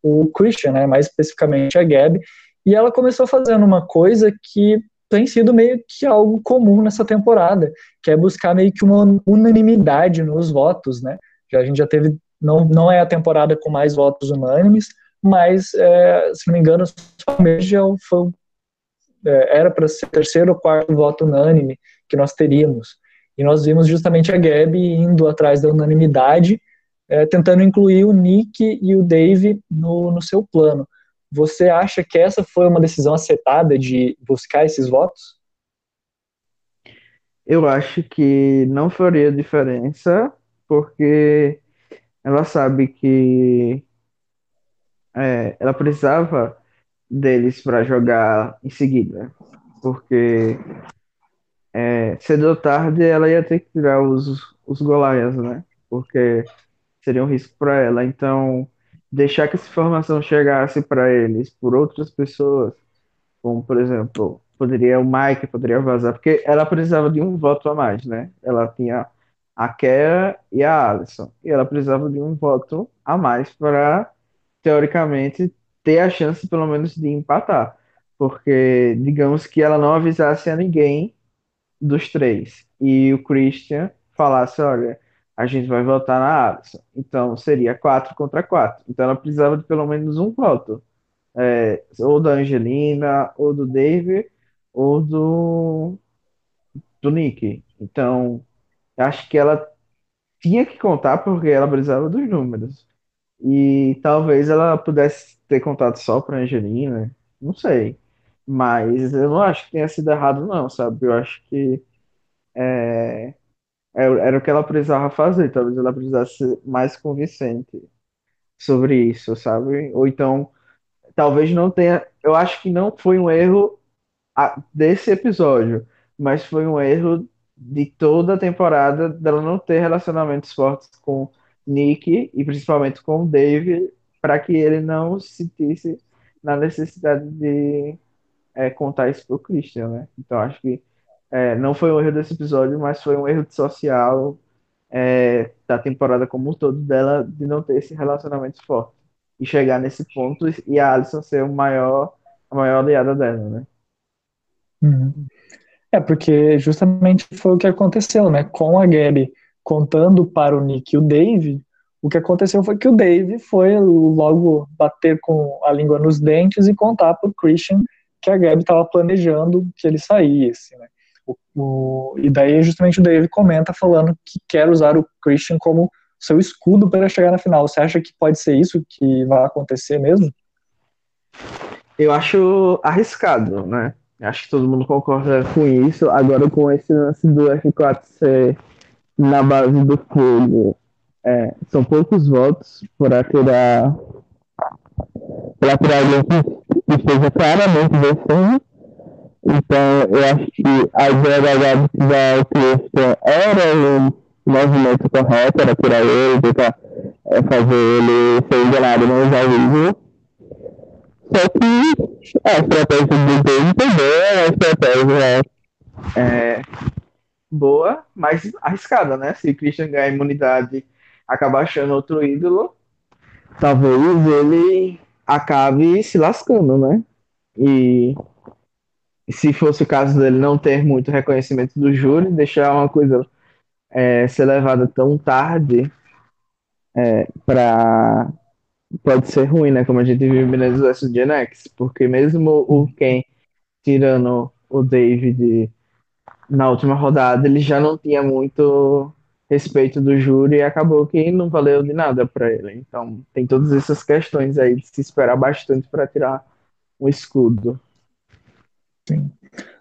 o Christian, né, mais especificamente a Gabi, e ela começou fazendo uma coisa que tem sido meio que algo comum nessa temporada, que é buscar meio que uma unanimidade nos votos, né? Já, a gente já teve, não, não é a temporada com mais votos unânimes, mas, é, se não me engano, já foi, é, era para ser o terceiro ou quarto voto unânime que nós teríamos. E nós vimos justamente a Gabi indo atrás da unanimidade, é, tentando incluir o Nick e o Dave no, no seu plano. Você acha que essa foi uma decisão acertada de buscar esses votos? Eu acho que não faria diferença, porque ela sabe que é, ela precisava deles para jogar em seguida, porque é, cedo ou tarde ela ia ter que tirar os, os Golaias, né? Porque seria um risco para ela. Então, deixar que essa informação chegasse para eles por outras pessoas, como por exemplo, poderia o Mike, poderia vazar, porque ela precisava de um voto a mais, né? Ela tinha a Kera e a Alison, e ela precisava de um voto a mais para, teoricamente, ter a chance pelo menos de empatar, porque digamos que ela não avisasse a ninguém dos três e o Christian falasse, olha, a gente vai votar na Alisson. Então seria 4 contra 4. Então ela precisava de pelo menos um voto. É, ou da Angelina, ou do David, ou do, do Nick. Então, acho que ela tinha que contar porque ela precisava dos números. E talvez ela pudesse ter contado só para Angelina, não sei. Mas eu não acho que tenha sido errado, não, sabe? Eu acho que é, é, era o que ela precisava fazer, talvez ela precisasse ser mais convincente sobre isso, sabe? Ou então, talvez não tenha. Eu acho que não foi um erro desse episódio, mas foi um erro de toda a temporada dela não ter relacionamentos fortes com Nick e principalmente com o Dave, para que ele não se sentisse na necessidade de é, contar isso pro Christian, né? Então acho que é, não foi um erro desse episódio, mas foi um erro social é, da temporada como um todo dela de não ter esse relacionamento forte. E chegar nesse ponto e a Alison ser o maior, a maior aliada dela, né? Uhum. É, porque justamente foi o que aconteceu, né? Com a Gabby contando para o Nick e o Dave, o que aconteceu foi que o Dave foi logo bater com a língua nos dentes e contar para o Christian que a Gabby estava planejando que ele saísse, né? O, o, e daí justamente o Dave comenta falando que quer usar o Christian como seu escudo para chegar na final. Você acha que pode ser isso que vai acontecer mesmo? Eu acho arriscado, né? Acho que todo mundo concorda com isso. Agora com esse lance do F4 ser na base do fogo, é, são poucos votos para tirar para tirar alguém que esteja claramente vencendo então, eu acho que a ideia da Christian era um movimento correto, era tirar ele, tentar é, fazer ele ser enganado no exavível. Só que a estratégia do Dave também é uma estratégia é, boa, mas arriscada, né? Se Christian ganhar imunidade acabar achando outro ídolo, talvez ele acabe se lascando, né? E se fosse o caso dele não ter muito reconhecimento do júri, deixar uma coisa é, ser levada tão tarde é, para pode ser ruim, né? Como a gente viu em Menezes vs Gen porque mesmo o Ken tirando o David na última rodada, ele já não tinha muito respeito do júri e acabou que não valeu de nada para ele. Então, tem todas essas questões aí de se esperar bastante para tirar um escudo. Sim.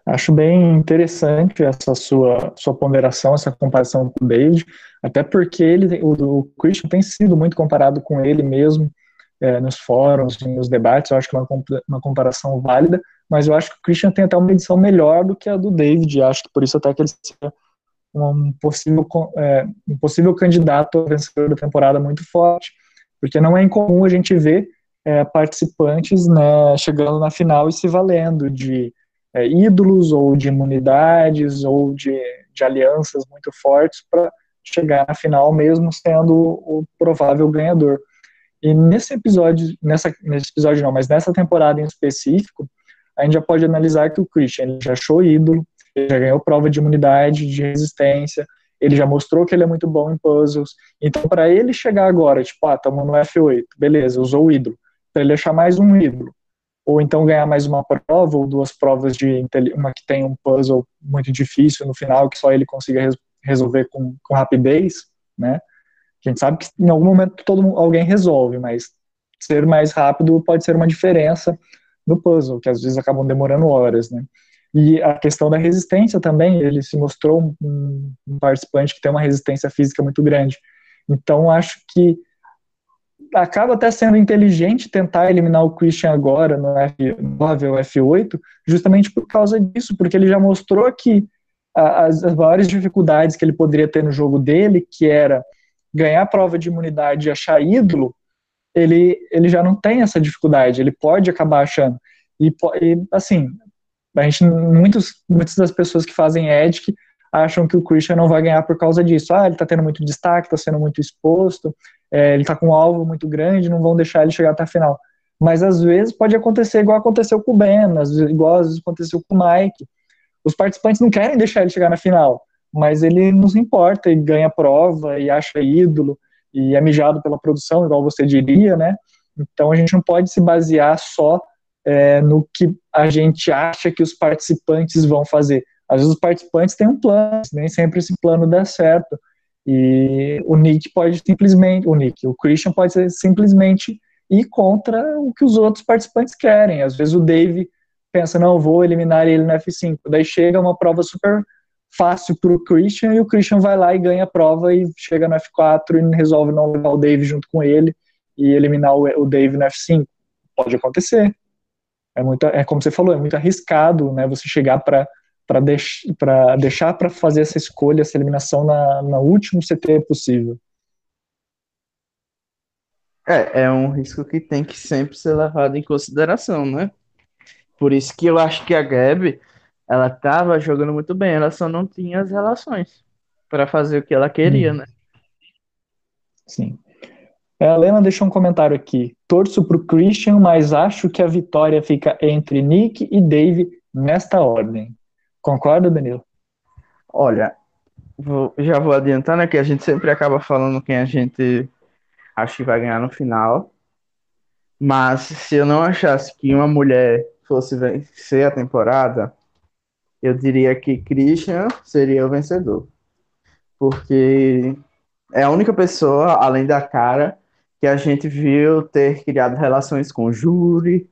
Acho bem interessante essa sua, sua ponderação, essa comparação com o David, até porque ele, o, o Christian tem sido muito comparado com ele mesmo é, nos fóruns, nos debates, eu acho que é uma, uma comparação válida, mas eu acho que o Christian tem até uma edição melhor do que a do David, acho que por isso até que ele seja um possível, é, um possível candidato a vencedor da temporada muito forte, porque não é incomum a gente ver é, participantes né, chegando na final e se valendo de é, ídolos ou de imunidades ou de, de alianças muito fortes para chegar na final mesmo sendo o provável ganhador. E nesse episódio, nessa, nesse episódio não, mas nessa temporada em específico, a gente já pode analisar que o Christian ele já achou ídolo, ele já ganhou prova de imunidade, de resistência, ele já mostrou que ele é muito bom em puzzles. Então, para ele chegar agora, tipo, ah, estamos no F8, beleza, usou o ídolo, para ele achar mais um ídolo, ou então ganhar mais uma prova ou duas provas de uma que tem um puzzle muito difícil no final que só ele consiga res resolver com, com rapidez, né? A gente sabe que em algum momento todo alguém resolve, mas ser mais rápido pode ser uma diferença no puzzle, que às vezes acabam demorando horas, né? E a questão da resistência também, ele se mostrou um, um participante que tem uma resistência física muito grande. Então, acho que acaba até sendo inteligente tentar eliminar o Christian agora no F9 ou F8, justamente por causa disso, porque ele já mostrou que as, as maiores dificuldades que ele poderia ter no jogo dele, que era ganhar prova de imunidade e achar ídolo, ele, ele já não tem essa dificuldade, ele pode acabar achando. E, e assim, a gente, muitos, muitas das pessoas que fazem Edic acham que o Christian não vai ganhar por causa disso. Ah, ele tá tendo muito destaque, tá sendo muito exposto, é, ele tá com um alvo muito grande, não vão deixar ele chegar até a final. Mas às vezes pode acontecer igual aconteceu com o Ben, às vezes, igual às vezes aconteceu com o Mike. Os participantes não querem deixar ele chegar na final, mas ele nos importa e ganha prova e acha ídolo e é mijado pela produção, igual você diria, né? Então a gente não pode se basear só é, no que a gente acha que os participantes vão fazer. Às vezes os participantes têm um plano, nem sempre esse plano dá certo. E o Nick pode simplesmente, o Nick, o Christian pode simplesmente ir contra o que os outros participantes querem. Às vezes o Dave pensa, não, vou eliminar ele no F5. Daí chega uma prova super fácil para o Christian e o Christian vai lá e ganha a prova e chega no F4 e resolve não levar o Dave junto com ele e eliminar o, Dave no F5. Pode acontecer. É, muito, é como você falou, é muito arriscado né, você chegar para para deix, deixar para fazer essa escolha, essa eliminação na, na último CT possível. É, é um risco que tem que sempre ser levado em consideração, né? Por isso que eu acho que a Gabi, ela tava jogando muito bem, ela só não tinha as relações para fazer o que ela queria, hum. né? Sim. É, a Lena deixou um comentário aqui. Torço pro Christian, mas acho que a vitória fica entre Nick e Dave nesta ordem. Concorda, Danilo? Olha, vou, já vou adiantar, né? Que a gente sempre acaba falando quem a gente acha que vai ganhar no final. Mas se eu não achasse que uma mulher fosse vencer a temporada, eu diria que Christian seria o vencedor. Porque é a única pessoa, além da cara, que a gente viu ter criado relações com o júri,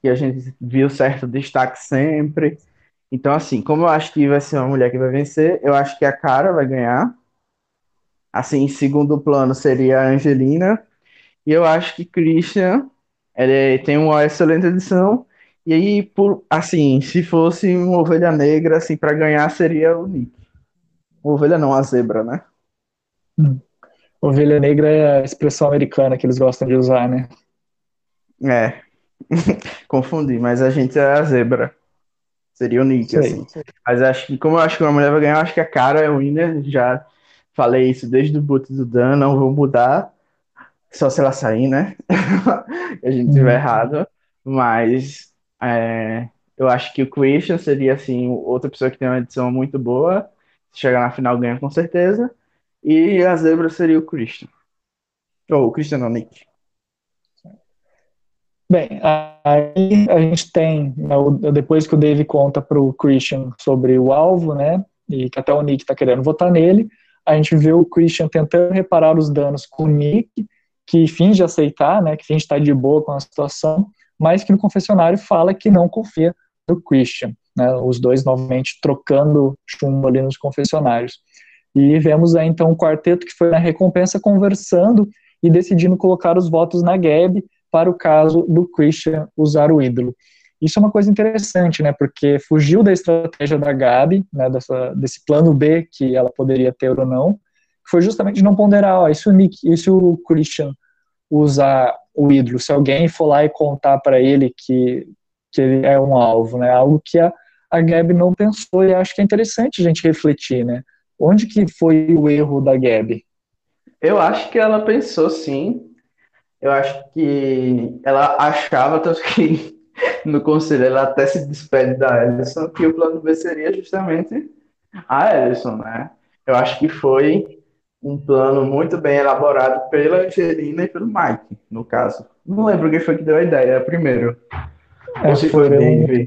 que a gente viu certo destaque sempre. Então, assim, como eu acho que vai ser uma mulher que vai vencer, eu acho que a Cara vai ganhar. Assim, em segundo plano seria a Angelina. E eu acho que Christian ele tem uma excelente edição. E aí, por, assim, se fosse uma ovelha negra, assim, para ganhar seria o Nick. Ovelha não, a zebra, né? Hum. Ovelha negra é a expressão americana que eles gostam de usar, né? É. Confundi, mas a gente é a zebra. Seria o Nick, assim. Mas acho que, como eu acho que uma mulher vai ganhar, eu acho que a cara é o winner. Já falei isso desde o boot do Dan, não vou mudar. Só se ela sair, né? a gente tiver uhum. errado. Mas é, eu acho que o Christian seria, assim, outra pessoa que tem uma edição muito boa. Se chegar na final, ganha com certeza. E a zebra seria o Christian. Ou o Christian não, Nick. Bem, aí a gente tem, né, depois que o Dave conta para o Christian sobre o alvo, né, e que até o Nick está querendo votar nele, a gente vê o Christian tentando reparar os danos com o Nick, que finge aceitar, né, que finge estar de boa com a situação, mas que no confessionário fala que não confia no Christian, né, os dois novamente trocando chumbo ali nos confessionários. E vemos aí então o quarteto que foi na recompensa conversando e decidindo colocar os votos na Gabi, para o caso do Christian usar o ídolo. Isso é uma coisa interessante, né, porque fugiu da estratégia da Gabi, né, dessa, desse plano B que ela poderia ter ou não, foi justamente não ponderar, ó, e se o Nick, e se o Christian usar o ídolo, se alguém for lá e contar para ele que, que ele é um alvo, né, algo que a, a Gabi não pensou, e acho que é interessante a gente refletir, né, onde que foi o erro da Gabi? Eu acho que ela pensou sim, eu acho que ela achava, tanto que no conselho ela até se despede da Ellison, que o plano B seria justamente a Ellison, né? Eu acho que foi um plano muito bem elaborado pela Angelina e pelo Mike, no caso. Não lembro quem foi que deu a ideia primeiro. É, Ou se foi Dave.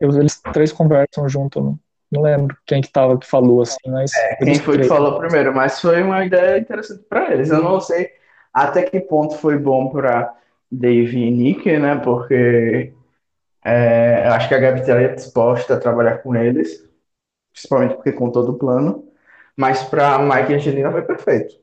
Eles três conversam junto, não, não lembro quem que tava que falou assim, mas. É, quem foi três. que falou primeiro, mas foi uma ideia interessante para eles. Eu não sei até que ponto foi bom para Dave e Nick, né? Porque é, acho que a Gabi estaria disposta a trabalhar com eles, principalmente porque com todo o plano. Mas para Mike e Angelina foi perfeito.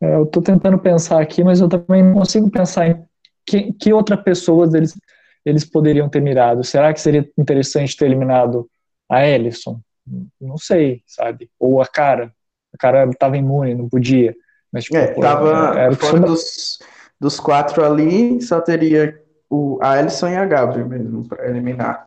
É, eu estou tentando pensar aqui, mas eu também não consigo pensar em que, que outra pessoa eles, eles poderiam ter mirado. Será que seria interessante ter eliminado a Ellison? Não sei, sabe? Ou a cara. A cara estava imune, não podia. Mas, tipo, é, tava era fora dos, dos quatro ali, só teria o, a Ellison e a Gabriel mesmo para eliminar.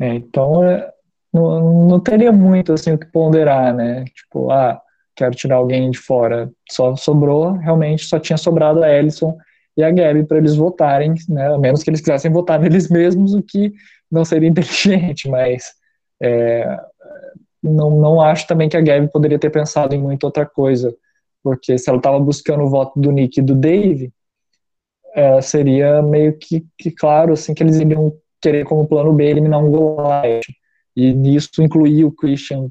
É, então, é, não, não teria muito assim o que ponderar, né? Tipo, ah, quero tirar alguém de fora. Só sobrou, realmente, só tinha sobrado a Ellison e a Gabi para eles votarem, né? A menos que eles quisessem votar neles mesmos, o que não seria inteligente, mas é, não, não acho também que a Gabi poderia ter pensado em muita outra coisa, porque se ela estava buscando o voto do Nick e do Dave, é, seria meio que, que claro assim que eles iriam querer como plano B eliminar um Goliath. E nisso incluir o Christian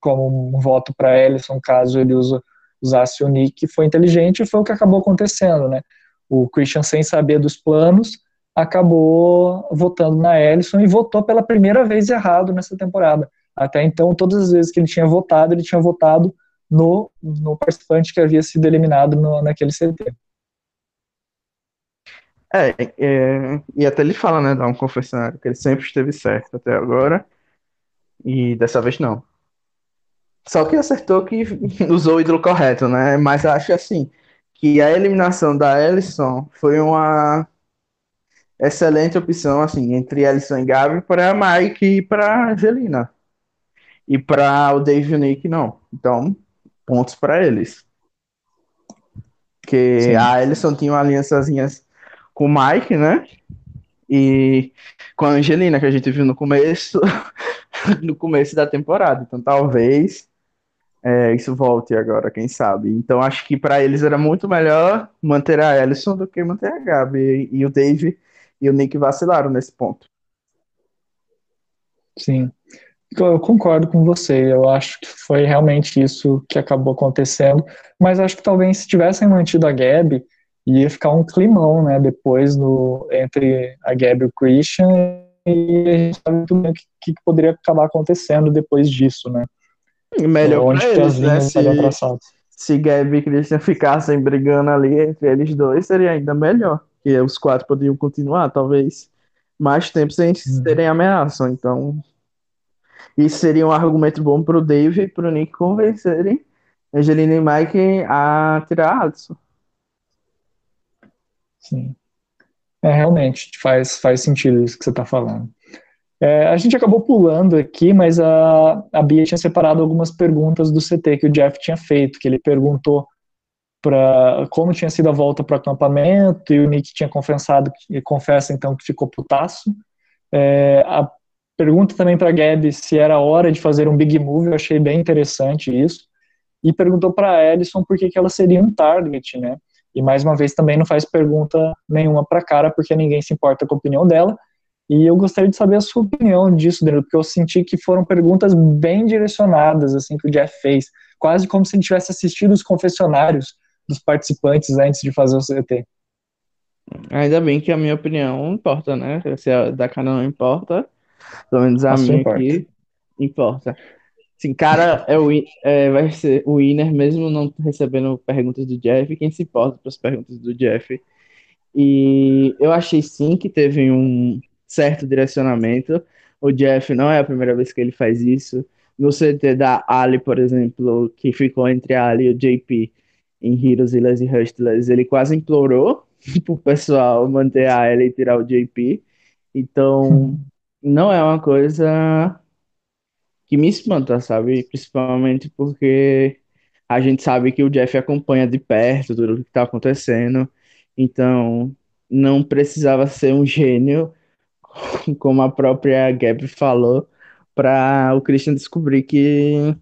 como um voto para Ellison, caso ele usa, usasse o Nick, foi inteligente e foi o que acabou acontecendo, né? O Christian, sem saber dos planos, acabou votando na Ellison e votou pela primeira vez errado nessa temporada. Até então, todas as vezes que ele tinha votado, ele tinha votado no, no participante que havia sido eliminado no, naquele CT. É, é, e até ele fala, né, dá um confessionário, que ele sempre esteve certo até agora, e dessa vez não. Só que acertou que usou o ídolo correto, né, mas acho assim, que a eliminação da Ellison foi uma excelente opção, assim, entre Ellison e Gabi para Mike e para Angelina. E para o Dave e o Nick, não. Então, pontos para eles. Porque Sim. a Ellison tinha uma aliançazinha com o Mike, né? E com a Angelina, que a gente viu no começo, no começo da temporada. Então talvez é, isso volte agora, quem sabe. Então acho que para eles era muito melhor manter a Ellison do que manter a Gabi. E, e o Dave e o Nick vacilaram nesse ponto. Sim. Eu concordo com você, eu acho que foi realmente isso que acabou acontecendo, mas acho que talvez se tivessem mantido a Gabi, ia ficar um climão, né, depois no, entre a Gabi e o Christian, e a gente sabe muito bem o que, que, poderia acabar acontecendo depois disso, né. Melhor onde pra eles, né, se, se Gabi e Christian ficassem brigando ali entre eles dois, seria ainda melhor, que os quatro poderiam continuar, talvez, mais tempo sem uhum. terem ameaça, então... Isso seria um argumento bom pro Dave e pro Nick convencerem Angelina e Mike a tirar a Alisson. Sim. É, realmente, faz, faz sentido isso que você está falando. É, a gente acabou pulando aqui, mas a, a Bia tinha separado algumas perguntas do CT que o Jeff tinha feito, que ele perguntou para como tinha sido a volta para o acampamento, e o Nick tinha confessado, e confessa então que ficou putaço. É, a pergunta também para Gabi se era hora de fazer um big move, eu achei bem interessante isso. E perguntou para Ellison por que, que ela seria um target, né? E mais uma vez também não faz pergunta nenhuma para cara, porque ninguém se importa com a opinião dela. E eu gostaria de saber a sua opinião disso, Danilo, porque eu senti que foram perguntas bem direcionadas, assim, que o Jeff fez. Quase como se ele tivesse assistido os confessionários dos participantes antes de fazer o CT. Ainda bem que a minha opinião não importa, né? Se a da Cana não importa, pelo menos a, a minha importa. aqui importa. Sim, cara, é o, é, vai ser o winner, mesmo não recebendo perguntas do Jeff, quem se importa para as perguntas do Jeff. E eu achei sim que teve um certo direcionamento. O Jeff não é a primeira vez que ele faz isso. No CT da Ali, por exemplo, que ficou entre a Ali e o JP em Heroes, e Hustlers, ele quase implorou pro pessoal manter a Ali e tirar o JP. Então, não é uma coisa que me espanta, sabe? Principalmente porque a gente sabe que o Jeff acompanha de perto tudo o que está acontecendo. Então, não precisava ser um gênio, como a própria Gab falou, para o Christian descobrir que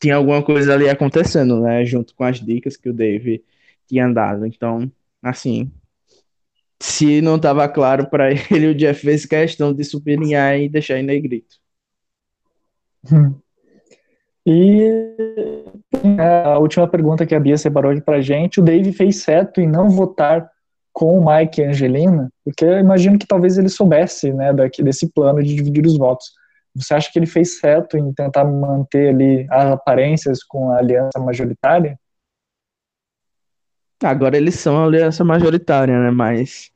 tinha alguma coisa ali acontecendo, né? Junto com as dicas que o Dave tinha dado. Então, assim, se não estava claro para ele, o Jeff fez questão de sublinhar e deixar em negrito. Hum. E é, a última pergunta que a Bia separou aqui pra gente, o Dave fez certo em não votar com o Mike e Angelina, porque eu imagino que talvez ele soubesse, né, daqui, desse plano de dividir os votos. Você acha que ele fez certo em tentar manter ali as aparências com a aliança majoritária? Agora eles são a aliança majoritária, né? Mas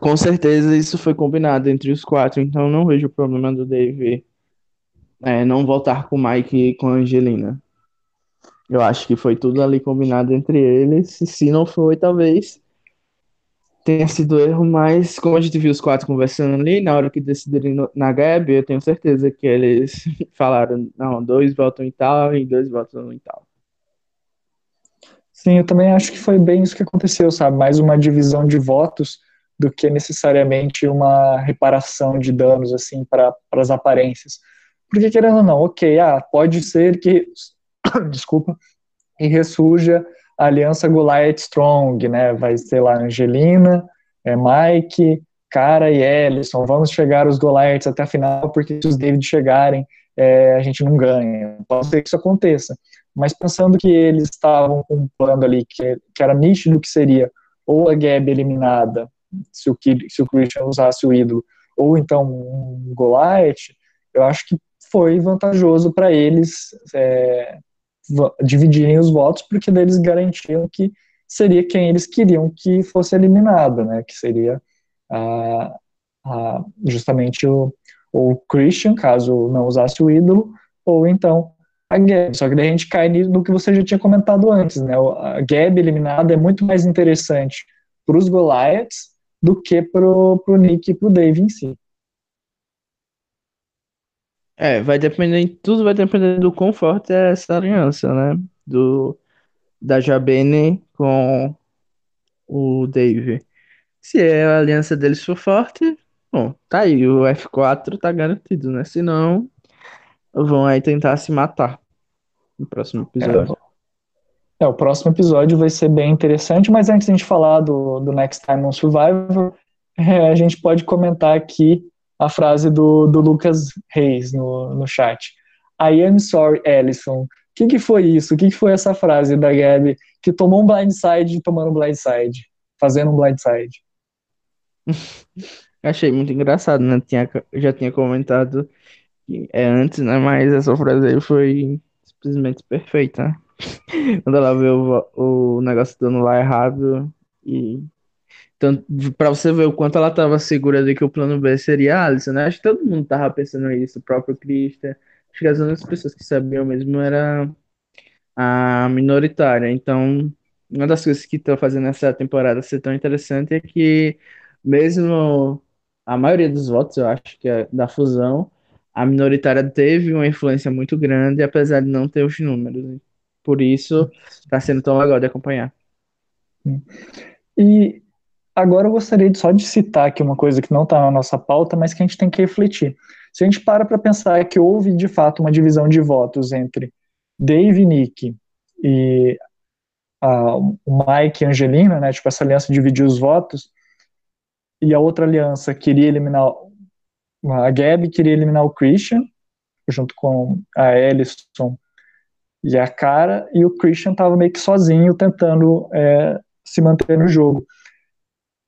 com certeza isso foi combinado entre os quatro, então não vejo problema do Dave é, não votar com o Mike e com a Angelina. Eu acho que foi tudo ali combinado entre eles. Se não foi, talvez tenha sido erro, mas como a gente viu os quatro conversando ali, na hora que decidirem na Gabi, eu tenho certeza que eles falaram, não, dois votam em tal e dois votam em tal. Sim, eu também acho que foi bem isso que aconteceu, sabe? Mais uma divisão de votos do que necessariamente uma reparação de danos, assim, para as aparências. Porque, querendo ou não, ok, ah, pode ser que, desculpa, e ressurja a aliança Goliath Strong, né? Vai ser lá Angelina, é, Mike, Cara e Ellison. Vamos chegar os Goliaths até a final, porque se os David chegarem, é, a gente não ganha. Pode ser que isso aconteça. Mas pensando que eles estavam com um plano ali que, que era nítido que seria ou a Gabi eliminada, se o, se o Christian usasse o ídolo, ou então um Goliath, eu acho que foi vantajoso para eles é, dividirem os votos, porque eles garantiam que seria quem eles queriam que fosse eliminado, né? Que seria justamente o, o Christian, caso não usasse o ídolo, ou então a Gabi. Só que daí a gente cai no que você já tinha comentado antes, né? A Gabi eliminada é muito mais interessante para os Goliaths do que para o Nick e para o Dave em si. É, vai depender, tudo vai depender do quão forte é essa aliança, né? Do, da Jabene com o Dave. Se a aliança deles for forte, bom, tá aí, o F4 tá garantido, né? Se não, vão aí tentar se matar no próximo episódio. É, é, o próximo episódio vai ser bem interessante, mas antes de a gente falar do, do Next Time on Survivor, é, a gente pode comentar aqui a frase do, do Lucas Reis no, no chat. I am sorry, Ellison. O que, que foi isso? O que, que foi essa frase da Gabi que tomou um blindside tomando um blindside? Fazendo um blindside. Achei muito engraçado, né? Tinha, já tinha comentado é antes, né? Mas essa frase aí foi simplesmente perfeita. Quando ela vê o, o negócio dando lá errado e pra você ver o quanto ela estava segura de que o plano B seria a Alison, né? Acho que todo mundo tava pensando isso, o próprio Christian. Acho que as únicas pessoas que sabiam mesmo era a minoritária. Então, uma das coisas que estão fazendo essa temporada ser tão interessante é que, mesmo a maioria dos votos, eu acho que é da fusão, a minoritária teve uma influência muito grande, apesar de não ter os números. Por isso, está sendo tão legal de acompanhar. E Agora eu gostaria só de citar aqui uma coisa que não está na nossa pauta, mas que a gente tem que refletir. Se a gente para para pensar que houve de fato uma divisão de votos entre Dave Nick e o Mike e Angelina, né, tipo essa aliança dividiu os votos, e a outra aliança queria eliminar a Gabi queria eliminar o Christian, junto com a Ellison e a Cara, e o Christian estava meio que sozinho tentando é, se manter no jogo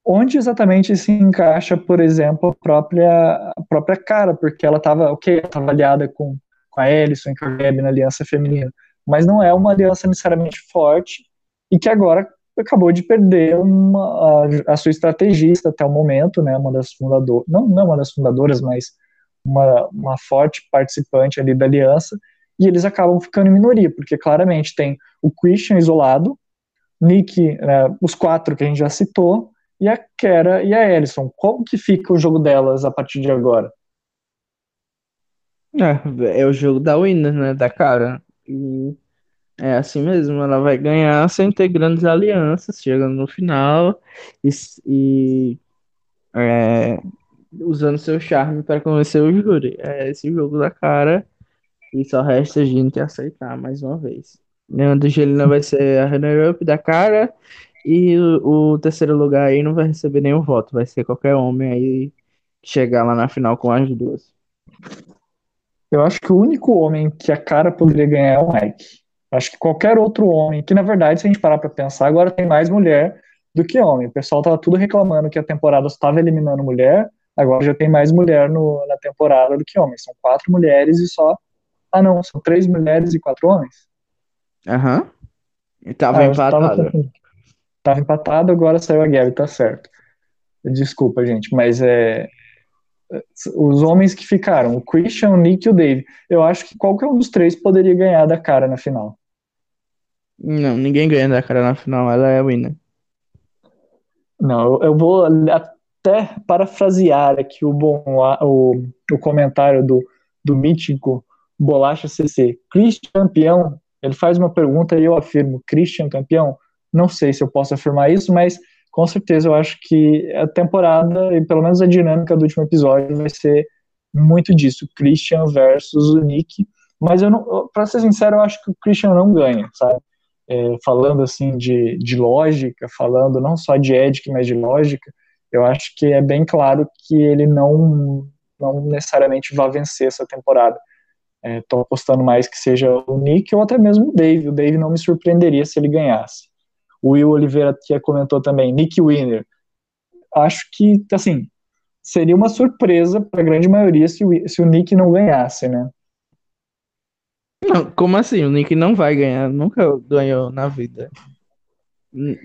onde exatamente se encaixa, por exemplo, a própria, a própria cara, porque ela estava, ok, aliada com, com a Ellison e com a Gabi na aliança feminina, mas não é uma aliança necessariamente forte e que agora acabou de perder uma, a, a, sua estrategista até o momento, né, uma das fundadoras, não, não uma das fundadoras, mas uma, uma forte participante ali da aliança, e eles acabam ficando em minoria, porque claramente tem o Christian isolado, Nick, né, os quatro que a gente já citou, e a Kera e a Ellison. Como que fica o jogo delas a partir de agora? É, é o jogo da Winner, né, da cara. E é assim mesmo, ela vai ganhar sem ter grandes alianças, chegando no final e, e é, usando seu charme para convencer o júri. É esse jogo da cara e só resta a gente aceitar mais uma vez. Leandro Gelina vai ser a runner-up da cara e o, o, terceiro lugar aí não vai receber nenhum voto, vai ser qualquer homem aí chegar lá na final com as duas. Eu acho que o único homem que a cara poderia ganhar é o Mike. Acho que qualquer outro homem, que na verdade, se a gente parar para pensar, agora tem mais mulher do que homem. O pessoal tava tudo reclamando que a temporada estava eliminando mulher, agora já tem mais mulher no, na temporada do que homem. São quatro mulheres e só. Ah, não, são três mulheres e quatro homens. Aham. Uhum. E tava ah, empatado. Tava, tava, empatado, agora saiu a Gabi, tá certo. Desculpa, gente, mas é, os homens que ficaram, o Christian, o Nick e o Dave. Eu acho que qualquer um dos três poderia ganhar da cara na final. Não, ninguém ganha da cara na final, ela é a winner. Não, eu, vou até parafrasear aqui o bom o, o comentário do, do mítico Bolacha CC. Christian campeão, ele faz uma pergunta e eu afirmo, Christian campeão? Não sei se eu posso afirmar isso, mas com certeza eu acho que a temporada, e pelo menos a dinâmica do último episódio, vai ser muito disso, Christian versus o Nick. Mas eu não, pra ser sincero, eu acho que o Christian não ganha, sabe? é, falando assim de, de lógica, falando não só de ética, mas de lógica, eu acho que é bem claro que ele não, não necessariamente vai vencer essa temporada. Estou é, apostando mais que seja o Nick ou até mesmo o Dave. O Dave não me surpreenderia se ele ganhasse. O Will Oliveira que comentou também, Nick Winner. Acho que, assim, seria uma surpresa para a grande maioria se o, se o Nick não ganhasse, né? Não, como assim? O Nick não vai ganhar, nunca ganhou na vida.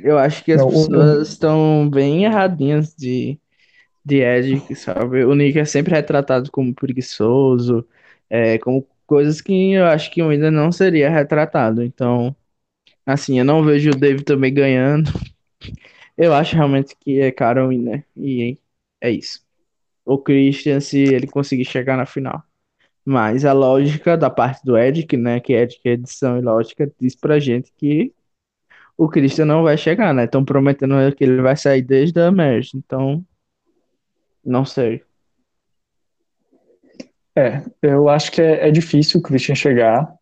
Eu acho que as não, pessoas estão bem erradinhas de, de Ed, sabe? O Nick é sempre retratado como preguiçoso, é, como coisas que eu acho que ainda não seria retratado. Então, assim, eu não vejo o David também ganhando. Eu acho realmente que é Carol, né? E é isso. O Christian, se ele conseguir chegar na final. Mas a lógica da parte do Edic, né, que Edic é edição e lógica, diz pra gente que o Christian não vai chegar, né? Estão prometendo que ele vai sair desde a Merge, então não sei. É, eu acho que é, é difícil o Christian chegar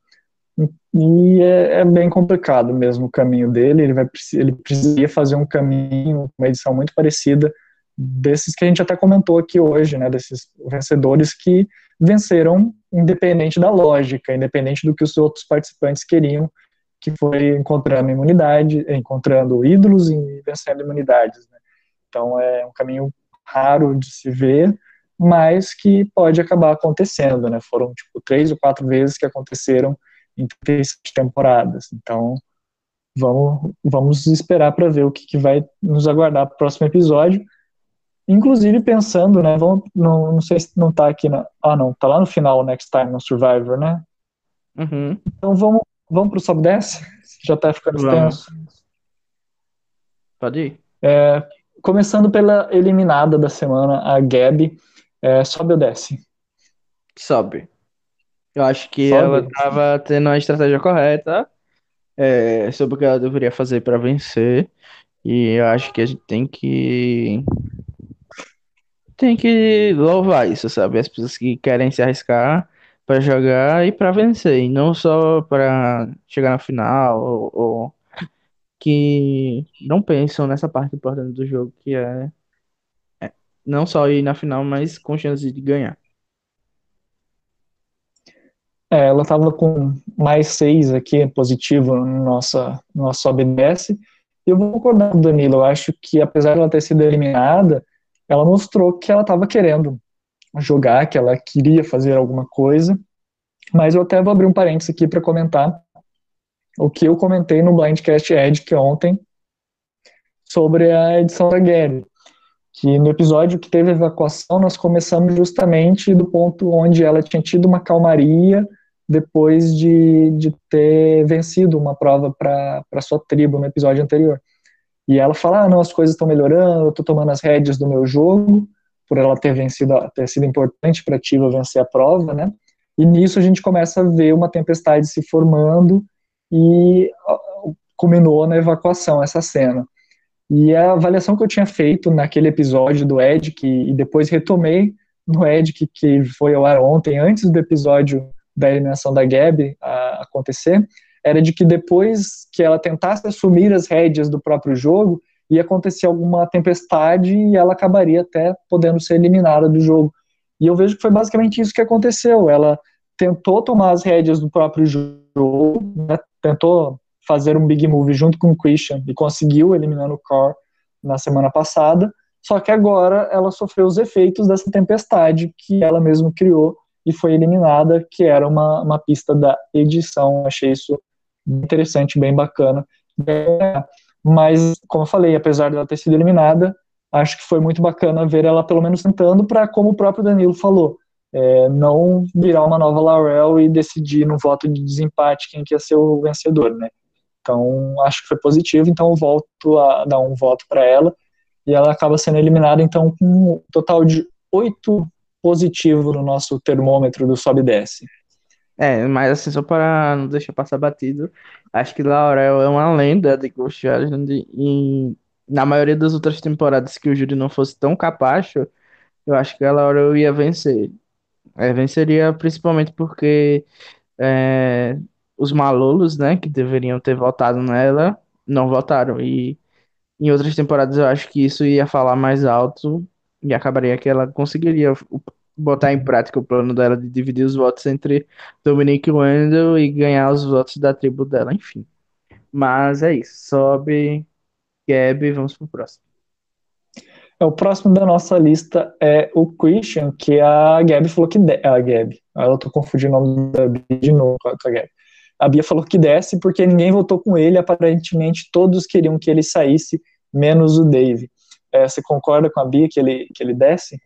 e é, é, bem complicado mesmo o caminho dele. Ele vai ele precisaria fazer um caminho, uma edição muito parecida desses que a gente até comentou aqui hoje, né? Desses vencedores que venceram independente da lógica, independente do que os outros participantes queriam, que foi encontrando imunidade, encontrando ídolos e vencendo imunidades. Né? Então é um caminho raro de se ver, mas que pode acabar acontecendo, né? Foram tipo três ou quatro vezes que aconteceram em três temporadas. Então vamos vamos esperar para ver o que, que vai nos aguardar para o próximo episódio. Inclusive pensando, né? Vamos, não, não sei se não tá aqui na. Ah, não, tá lá no final, Next Time no Survivor, né? Uhum. Então vamos, vamos pro Sobe 10? Já tá ficando extenso. Pode ir. É, começando pela eliminada da semana, a Gabi. É, sobe ou desce? Sobe. Eu acho que sobe. ela tava tendo a estratégia correta é, sobre o que ela deveria fazer para vencer. E eu acho que a gente tem que tem que louvar isso, sabe? As pessoas que querem se arriscar para jogar e para vencer, e não só para chegar na final ou, ou, que não pensam nessa parte importante do jogo, que é, é não só ir na final, mas com chance de ganhar. É, ela estava com mais seis aqui, positivo no nossa, no nosso OBS. E eu vou concordar com o Danilo. Eu acho que, apesar de ela ter sido eliminada, ela mostrou que ela estava querendo jogar, que ela queria fazer alguma coisa. Mas eu até vou abrir um parênteses aqui para comentar o que eu comentei no Blindcast Ed que ontem sobre a edição da Gary. Que no episódio que teve evacuação, nós começamos justamente do ponto onde ela tinha tido uma calmaria depois de, de ter vencido uma prova para sua tribo no episódio anterior. E ela fala: ah, não, as coisas estão melhorando, eu estou tomando as rédeas do meu jogo, por ela ter vencido, ter sido importante para a Tiva vencer a prova, né? E nisso a gente começa a ver uma tempestade se formando e culminou na evacuação essa cena. E a avaliação que eu tinha feito naquele episódio do Ed, que, e depois retomei no Ed, que, que foi ao ar ontem, antes do episódio da eliminação da Gabi a, acontecer, era de que depois que ela tentasse assumir as rédeas do próprio jogo, ia acontecer alguma tempestade e ela acabaria até podendo ser eliminada do jogo. E eu vejo que foi basicamente isso que aconteceu. Ela tentou tomar as rédeas do próprio jogo, né, tentou fazer um big move junto com o Christian e conseguiu eliminando o Core na semana passada. Só que agora ela sofreu os efeitos dessa tempestade que ela mesma criou e foi eliminada, que era uma, uma pista da edição. Achei isso interessante, bem bacana. Mas, como eu falei, apesar dela ter sido eliminada, acho que foi muito bacana ver ela pelo menos tentando para, como o próprio Danilo falou, é, não virar uma nova Laurel e decidir no voto de desempate quem que ia ser o vencedor, né? Então, acho que foi positivo, então eu volto a dar um voto para ela, e ela acaba sendo eliminada, então, com um total de oito positivo no nosso termômetro do sobe e desce. É, mas assim, só para não deixar passar batido, acho que Laurel é uma lenda de Ghost Island e na maioria das outras temporadas que o Júri não fosse tão capacho, eu acho que a Laurel ia vencer. É, venceria principalmente porque é, os malolos, né, que deveriam ter votado nela, não votaram. E em outras temporadas eu acho que isso ia falar mais alto e acabaria que ela conseguiria botar em prática o plano dela de dividir os votos entre Dominique Wendell e ganhar os votos da tribo dela, enfim. Mas é isso. Sobe Gabi, vamos pro próximo. É, o próximo da nossa lista é o Christian, que a Gabi falou que. De... A Gabi. Eu tô confundindo o nome da de novo com a Gabi a Bia falou que desce porque ninguém votou com ele, aparentemente todos queriam que ele saísse, menos o Dave. É, você concorda com a Bia que ele, que ele desce?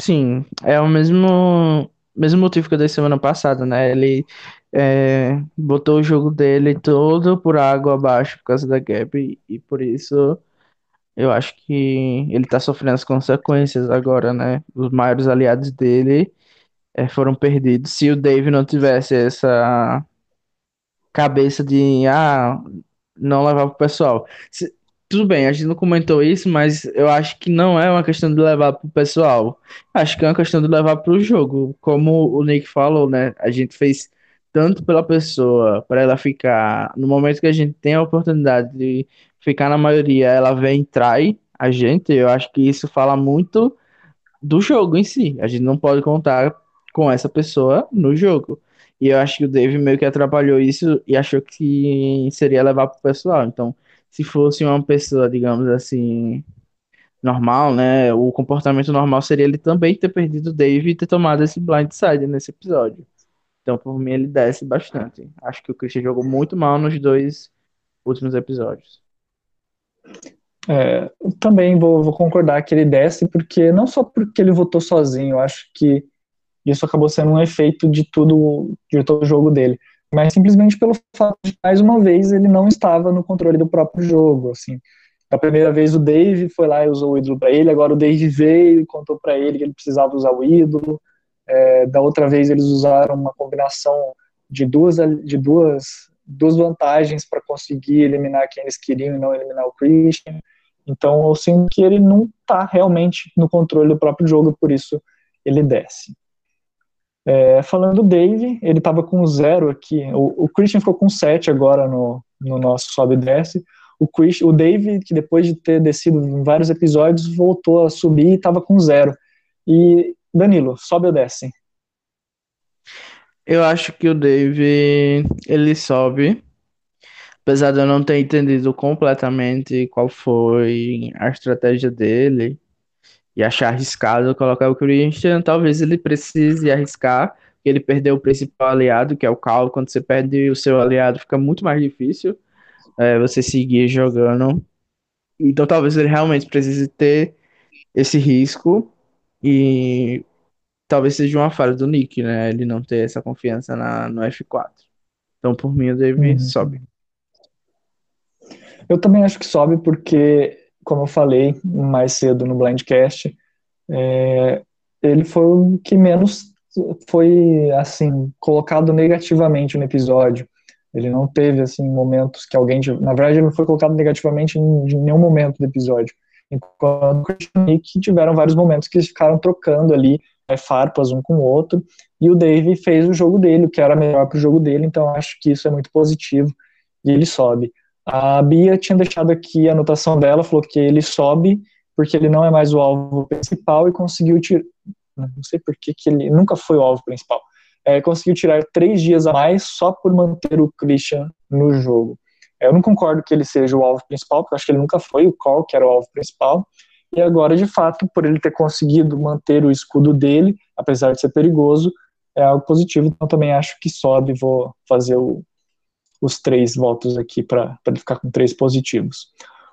Sim, é o mesmo, mesmo motivo que eu dei semana passada, né? Ele é, botou o jogo dele todo por água abaixo por causa da Gap e por isso eu acho que ele tá sofrendo as consequências agora, né? Os maiores aliados dele é, foram perdidos. Se o Dave não tivesse essa cabeça de ah, não levar pro pessoal. Se, tudo bem, a gente não comentou isso, mas eu acho que não é uma questão de levar pro pessoal. Acho que é uma questão de levar pro jogo. Como o Nick falou, né? A gente fez tanto pela pessoa, para ela ficar. No momento que a gente tem a oportunidade de ficar na maioria, ela vem e trai a gente. Eu acho que isso fala muito do jogo em si. A gente não pode contar com essa pessoa no jogo. E eu acho que o Dave meio que atrapalhou isso e achou que seria levar pro pessoal. Então, se fosse uma pessoa, digamos assim, normal, né? O comportamento normal seria ele também ter perdido o Dave e ter tomado esse blindside nesse episódio. Então, por mim, ele desce bastante. Acho que o Christian jogou muito mal nos dois últimos episódios. É, também vou, vou, concordar que ele desce, porque não só porque ele votou sozinho, acho que isso acabou sendo um efeito de tudo, de todo o jogo dele. Mas simplesmente pelo fato de, mais uma vez, ele não estava no controle do próprio jogo, assim. A primeira vez o Dave foi lá e usou o ídolo para ele, agora o Dave veio e contou para ele que ele precisava usar o ídolo. É, da outra vez eles usaram uma combinação de duas, de duas, duas vantagens para conseguir eliminar quem eles queriam e não eliminar o Christian. Então eu sinto que ele não está realmente no controle do próprio jogo, por isso ele desce. É, falando do Dave, ele estava com zero aqui. O, o, Christian ficou com sete agora no, no nosso sobe e desce. O, Chris, o Dave, que depois de ter descido em vários episódios, voltou a subir e estava com zero. E Danilo, sobe ou desce? Eu acho que o Dave ele sobe, apesar de eu não ter entendido completamente qual foi a estratégia dele e achar arriscado colocar o Christian, talvez ele precise arriscar ele perdeu o principal aliado, que é o Cal. Quando você perde o seu aliado, fica muito mais difícil é, você seguir jogando. Então talvez ele realmente precise ter esse risco e talvez seja uma falha do Nick, né? Ele não ter essa confiança na, no F4. Então, por mim, o David uhum. sobe. Eu também acho que sobe porque, como eu falei mais cedo no Blindcast, é, ele foi o que menos foi, assim, colocado negativamente no episódio. Ele não teve, assim, momentos que alguém... Na verdade, ele não foi colocado negativamente em, nenhum momento do episódio. Enquanto o Nick tiveram vários momentos que eles ficaram trocando ali é, farpas um com o outro, e o Dave fez o jogo dele, o que era melhor para o jogo dele, então acho que isso é muito positivo, e ele sobe. A Bia tinha deixado aqui a anotação dela, falou que ele sobe porque ele não é mais o alvo principal e conseguiu tirar. Não sei por que, que ele nunca foi o alvo principal. É, conseguiu tirar três dias a mais só por manter o Christian no jogo. É, eu não concordo que ele seja o alvo principal, porque eu acho que ele nunca foi o Call, que era o alvo principal. E agora, de fato, por ele ter conseguido manter o escudo dele, apesar de ser perigoso, é algo positivo. Então, também acho que sobe. Vou fazer o, os três votos aqui para ele ficar com três positivos.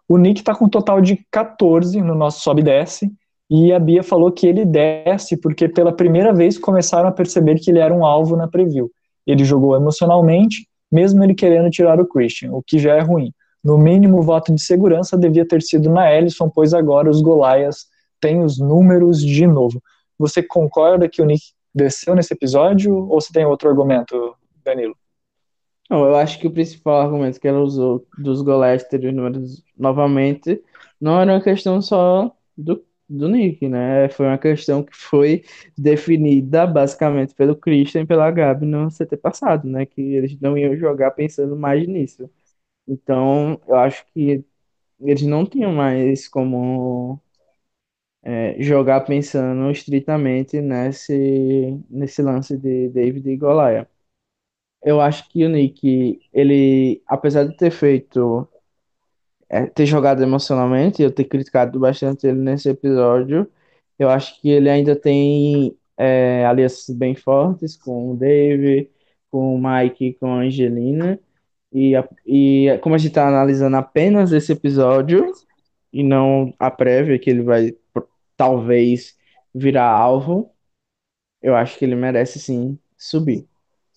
O Nick está com um total de 14 no nosso sobe e desce. E a Bia falou que ele desce porque pela primeira vez começaram a perceber que ele era um alvo na preview. Ele jogou emocionalmente, mesmo ele querendo tirar o Christian, o que já é ruim. No mínimo, o voto de segurança devia ter sido na Ellison, pois agora os Golaias têm os números de novo. Você concorda que o Nick desceu nesse episódio ou você tem outro argumento, Danilo? Não, eu acho que o principal argumento que ela usou dos Golaias terem os números novamente não era uma questão só do, do Nick, né? Foi uma questão que foi definida basicamente pelo Christian e pela Gabi no CT passado, né? Que eles não iam jogar pensando mais nisso. Então, eu acho que eles não tinham mais como é, jogar pensando estritamente nesse, nesse lance de David e Goliath. Eu acho que o Nick, ele, apesar de ter feito, é, ter jogado emocionalmente, eu ter criticado bastante ele nesse episódio, eu acho que ele ainda tem é, alianças bem fortes com o Dave, com o Mike, com a Angelina, e, e como a gente está analisando apenas esse episódio e não a prévia que ele vai talvez virar alvo, eu acho que ele merece sim subir.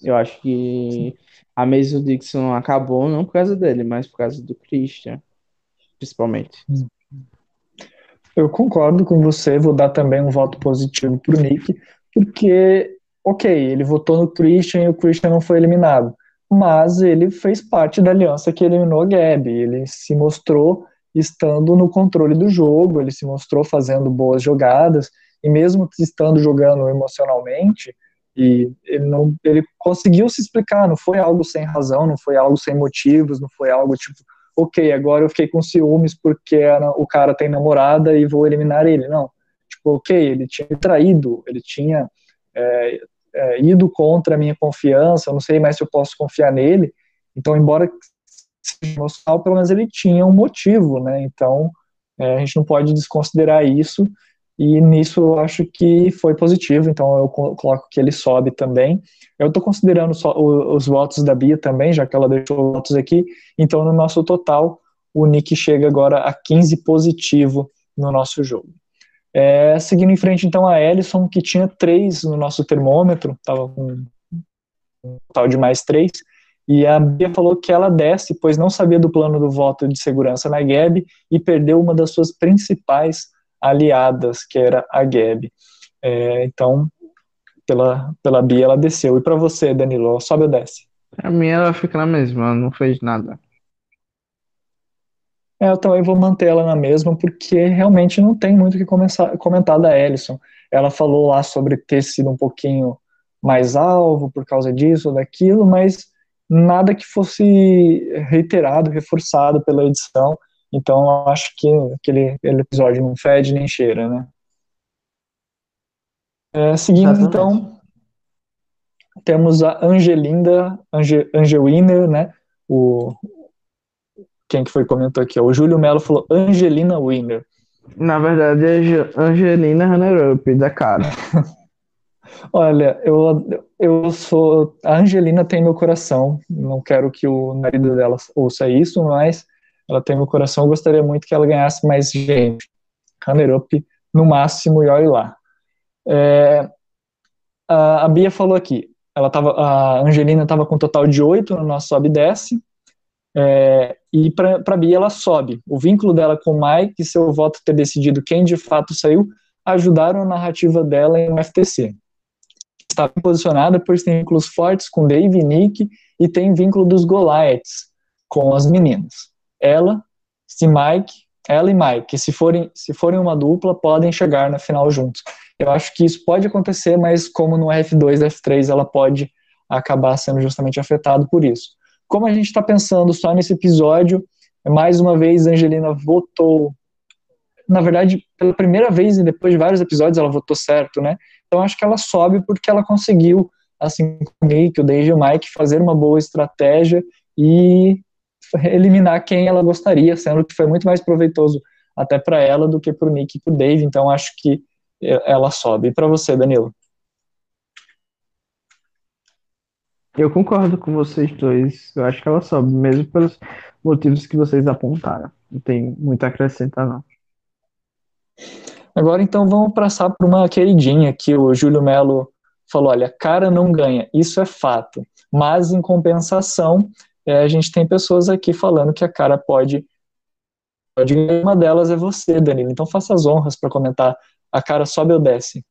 Eu acho que a Mason Dixon acabou não por causa dele, mas por causa do Christian, principalmente. Eu concordo com você, vou dar também um voto positivo pro Nick, porque, ok, ele votou no Christian e o Christian não foi eliminado mas ele fez parte da aliança que eliminou a Gabi. Ele se mostrou estando no controle do jogo, ele se mostrou fazendo boas jogadas, e mesmo estando jogando emocionalmente, e ele, não, ele conseguiu se explicar, não foi algo sem razão, não foi algo sem motivos, não foi algo tipo, ok, agora eu fiquei com ciúmes porque o cara tem namorada e vou eliminar ele. Não, tipo, ok, ele tinha traído, ele tinha é, é, ido contra a minha confiança, eu não sei mais se eu posso confiar nele. Então, embora seja emocional, pelo menos ele tinha um motivo, né? Então, é, a gente não pode desconsiderar isso. E nisso eu acho que foi positivo, então eu coloco que ele sobe também. Eu estou considerando só os votos da Bia também, já que ela deixou votos aqui. Então, no nosso total, o Nick chega agora a 15 positivo no nosso jogo. É, seguindo em frente, então, a Ellison, que tinha três no nosso termômetro, estava com um total de mais três, e a Bia falou que ela desce, pois não sabia do plano do voto de segurança na GAB e perdeu uma das suas principais aliadas, que era a GAB. É, então, pela, pela Bia, ela desceu. E para você, Danilo, sobe ou desce? Pra mim, ela fica na mesma, não fez nada. É, eu também vou manter ela na mesma, porque realmente não tem muito o que começar, comentar da Ellison. Ela falou lá sobre ter sido um pouquinho mais alvo por causa disso ou daquilo, mas nada que fosse reiterado, reforçado pela edição. Então, eu acho que aquele, aquele episódio não fede nem cheira, né? É, seguindo, Exatamente. então, temos a Angelinda, Ange, Angelina, né? O, quem que foi comentou aqui? O Júlio Melo falou Angelina Winner. Na verdade é Angelina Runner-Up, da cara. Olha, eu, eu sou. A Angelina tem meu coração. Não quero que o marido dela ouça isso, mas ela tem meu coração. Eu gostaria muito que ela ganhasse mais gente. Up no máximo e olhe lá. É, a, a, Bia falou aqui. Ela tava, a Angelina estava com um total de 8 no nosso sobe e desce. É, e para a Bia ela sobe. O vínculo dela com o Mike e seu voto ter decidido quem de fato saiu ajudaram a narrativa dela em FTC está bem posicionada, pois tem vínculos fortes com Dave e Nick e tem vínculo dos Goliaths com as meninas. Ela, se Mike, ela e Mike, se forem, se forem uma dupla, podem chegar na final juntos. Eu acho que isso pode acontecer, mas como no F2 F3 ela pode acabar sendo justamente afetado por isso. Como a gente está pensando só nesse episódio, mais uma vez Angelina votou na verdade, pela primeira vez e depois de vários episódios ela votou certo, né? Então acho que ela sobe porque ela conseguiu, assim como o Nick, o Dave e o Mike, fazer uma boa estratégia e eliminar quem ela gostaria, sendo que foi muito mais proveitoso até para ela do que para o Nick e para o Dave. Então acho que ela sobe. E para você, Danilo? Eu concordo com vocês dois. Eu acho que ela sobe, mesmo pelos motivos que vocês apontaram. Não tem muito a acrescentar, não. Agora então vamos passar para uma queridinha que o Júlio Melo falou, olha, cara não ganha, isso é fato, mas em compensação é, a gente tem pessoas aqui falando que a cara pode, pode uma delas é você, Danilo, então faça as honras para comentar, a cara sobe ou desce?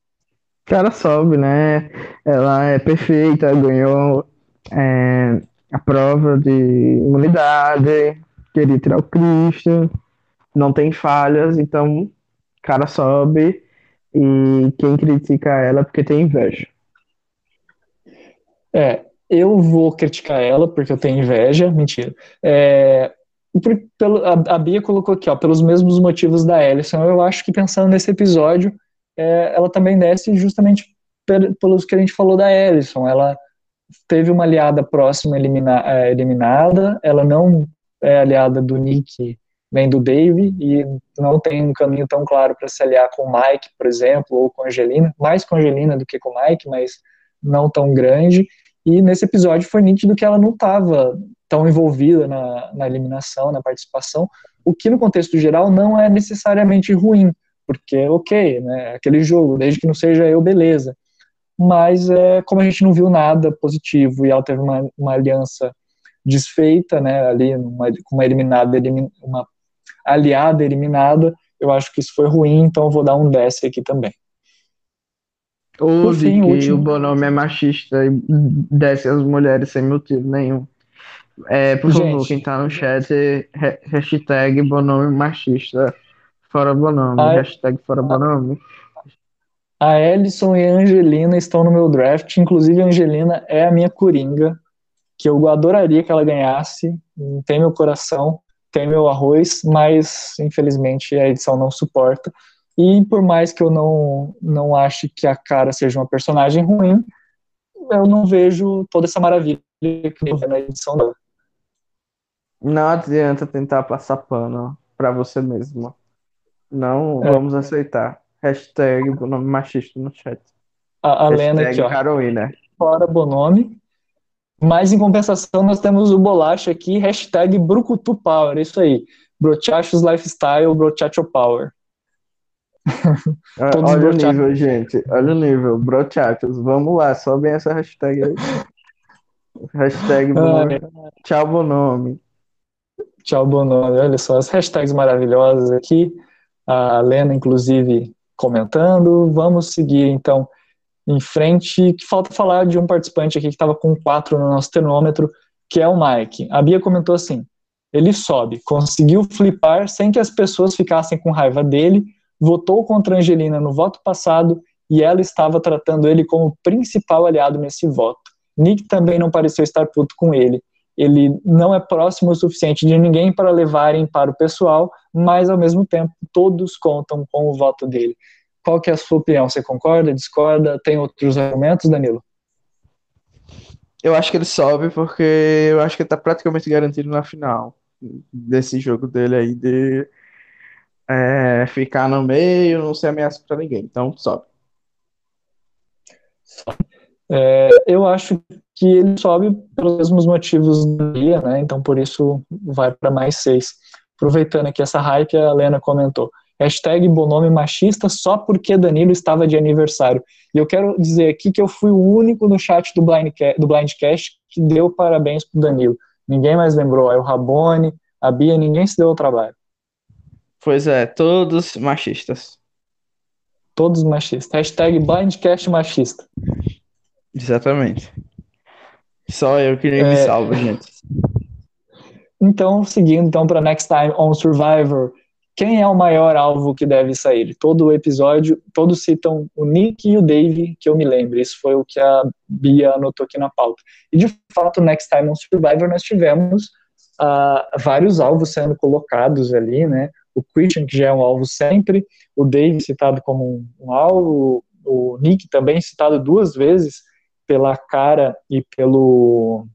Cara sobe, né, ela é perfeita, ganhou é, a prova de imunidade, queria tirar o Christian, não tem falhas, então cara sobe e quem critica ela é porque tem inveja. É, eu vou criticar ela porque eu tenho inveja, mentira. É, por, pelo, a, a, Bia colocou aqui, ó, pelos mesmos motivos da Ellison. Eu acho que pensando nesse episódio, é, ela também desce justamente pelos que a gente falou da Ellison. Ela teve uma aliada próxima elimina, é, eliminada, ela não é aliada do Nick vem do Dave e não tem um caminho tão claro para se aliar com o Mike, por exemplo, ou com a Angelina, mais com a Angelina do que com o Mike, mas não tão grande. E nesse episódio foi nítido que ela não estava tão envolvida na, na eliminação, na participação, o que no contexto geral não é necessariamente ruim, porque ok, né, aquele jogo, desde que não seja eu, beleza. Mas é, como a gente não viu nada positivo e ela teve uma, uma aliança desfeita, né, ali, uma, uma eliminada, uma aliada, eliminada, eu acho que isso foi ruim, então eu vou dar um 10 aqui também. Ou de que último... o Bonome é machista e desce as mulheres sem motivo nenhum. É, por Gente, favor, quem tá no chat, hashtag Bonome machista. Fora Bonome, a... hashtag fora Bonome. A Ellison e a Angelina estão no meu draft, inclusive a Angelina é a minha coringa, que eu adoraria que ela ganhasse, tem meu coração, tem meu arroz, mas infelizmente a edição não suporta. E por mais que eu não, não ache que a cara seja uma personagem ruim, eu não vejo toda essa maravilha que eu na edição dela. Não adianta tentar passar pano para você mesmo. Não é. vamos aceitar. Hashtag Bonome machista no chat. A, a Lena aqui, ó. Carolina. Fora Bonome. Mas, em compensação, nós temos o Bolacha aqui, hashtag Brucutu Power, isso aí. Brochachos Lifestyle, Brochacho Power. Olha o nível, gente. Olha o nível. Brochachos. Vamos lá, sobe essa hashtag aí. hashtag Tchau, bom nome. Tchau, bom nome. Olha só, as hashtags maravilhosas aqui. A Lena, inclusive, comentando. Vamos seguir, então, em frente, que falta falar de um participante aqui que estava com quatro no nosso termômetro, que é o Mike. A Bia comentou assim: ele sobe, conseguiu flipar sem que as pessoas ficassem com raiva dele, votou contra Angelina no voto passado e ela estava tratando ele como principal aliado nesse voto. Nick também não pareceu estar puto com ele. Ele não é próximo o suficiente de ninguém para levarem para o pessoal, mas ao mesmo tempo todos contam com o voto dele. Qual que é a sua opinião? Você concorda, discorda? Tem outros argumentos, Danilo? Eu acho que ele sobe porque eu acho que ele tá praticamente garantido na final desse jogo dele aí de é, ficar no meio, não ser ameaça para ninguém. Então sobe. É, eu acho que ele sobe pelos mesmos motivos do dia, né? Então por isso vai para mais seis. Aproveitando aqui essa hype, a Lena comentou. Hashtag Bonome machista só porque Danilo estava de aniversário. E eu quero dizer aqui que eu fui o único no chat do, Blindcast, do Blindcast que deu parabéns pro Danilo. Ninguém mais lembrou. Aí o Rabone, a Bia, ninguém se deu ao trabalho. Pois é, todos machistas. Todos machistas. Hashtag Blindcast machista. Exatamente. Só eu que nem é... me salvo, gente. Então, seguindo então para Next Time on Survivor, quem é o maior alvo que deve sair? Todo o episódio, todos citam o Nick e o Dave, que eu me lembro. Isso foi o que a Bia anotou aqui na pauta. E de fato, Next Time on Survivor, nós tivemos uh, vários alvos sendo colocados ali, né? O Christian, que já é um alvo sempre, o Dave citado como um, um alvo, o Nick também citado duas vezes pela cara e pelo.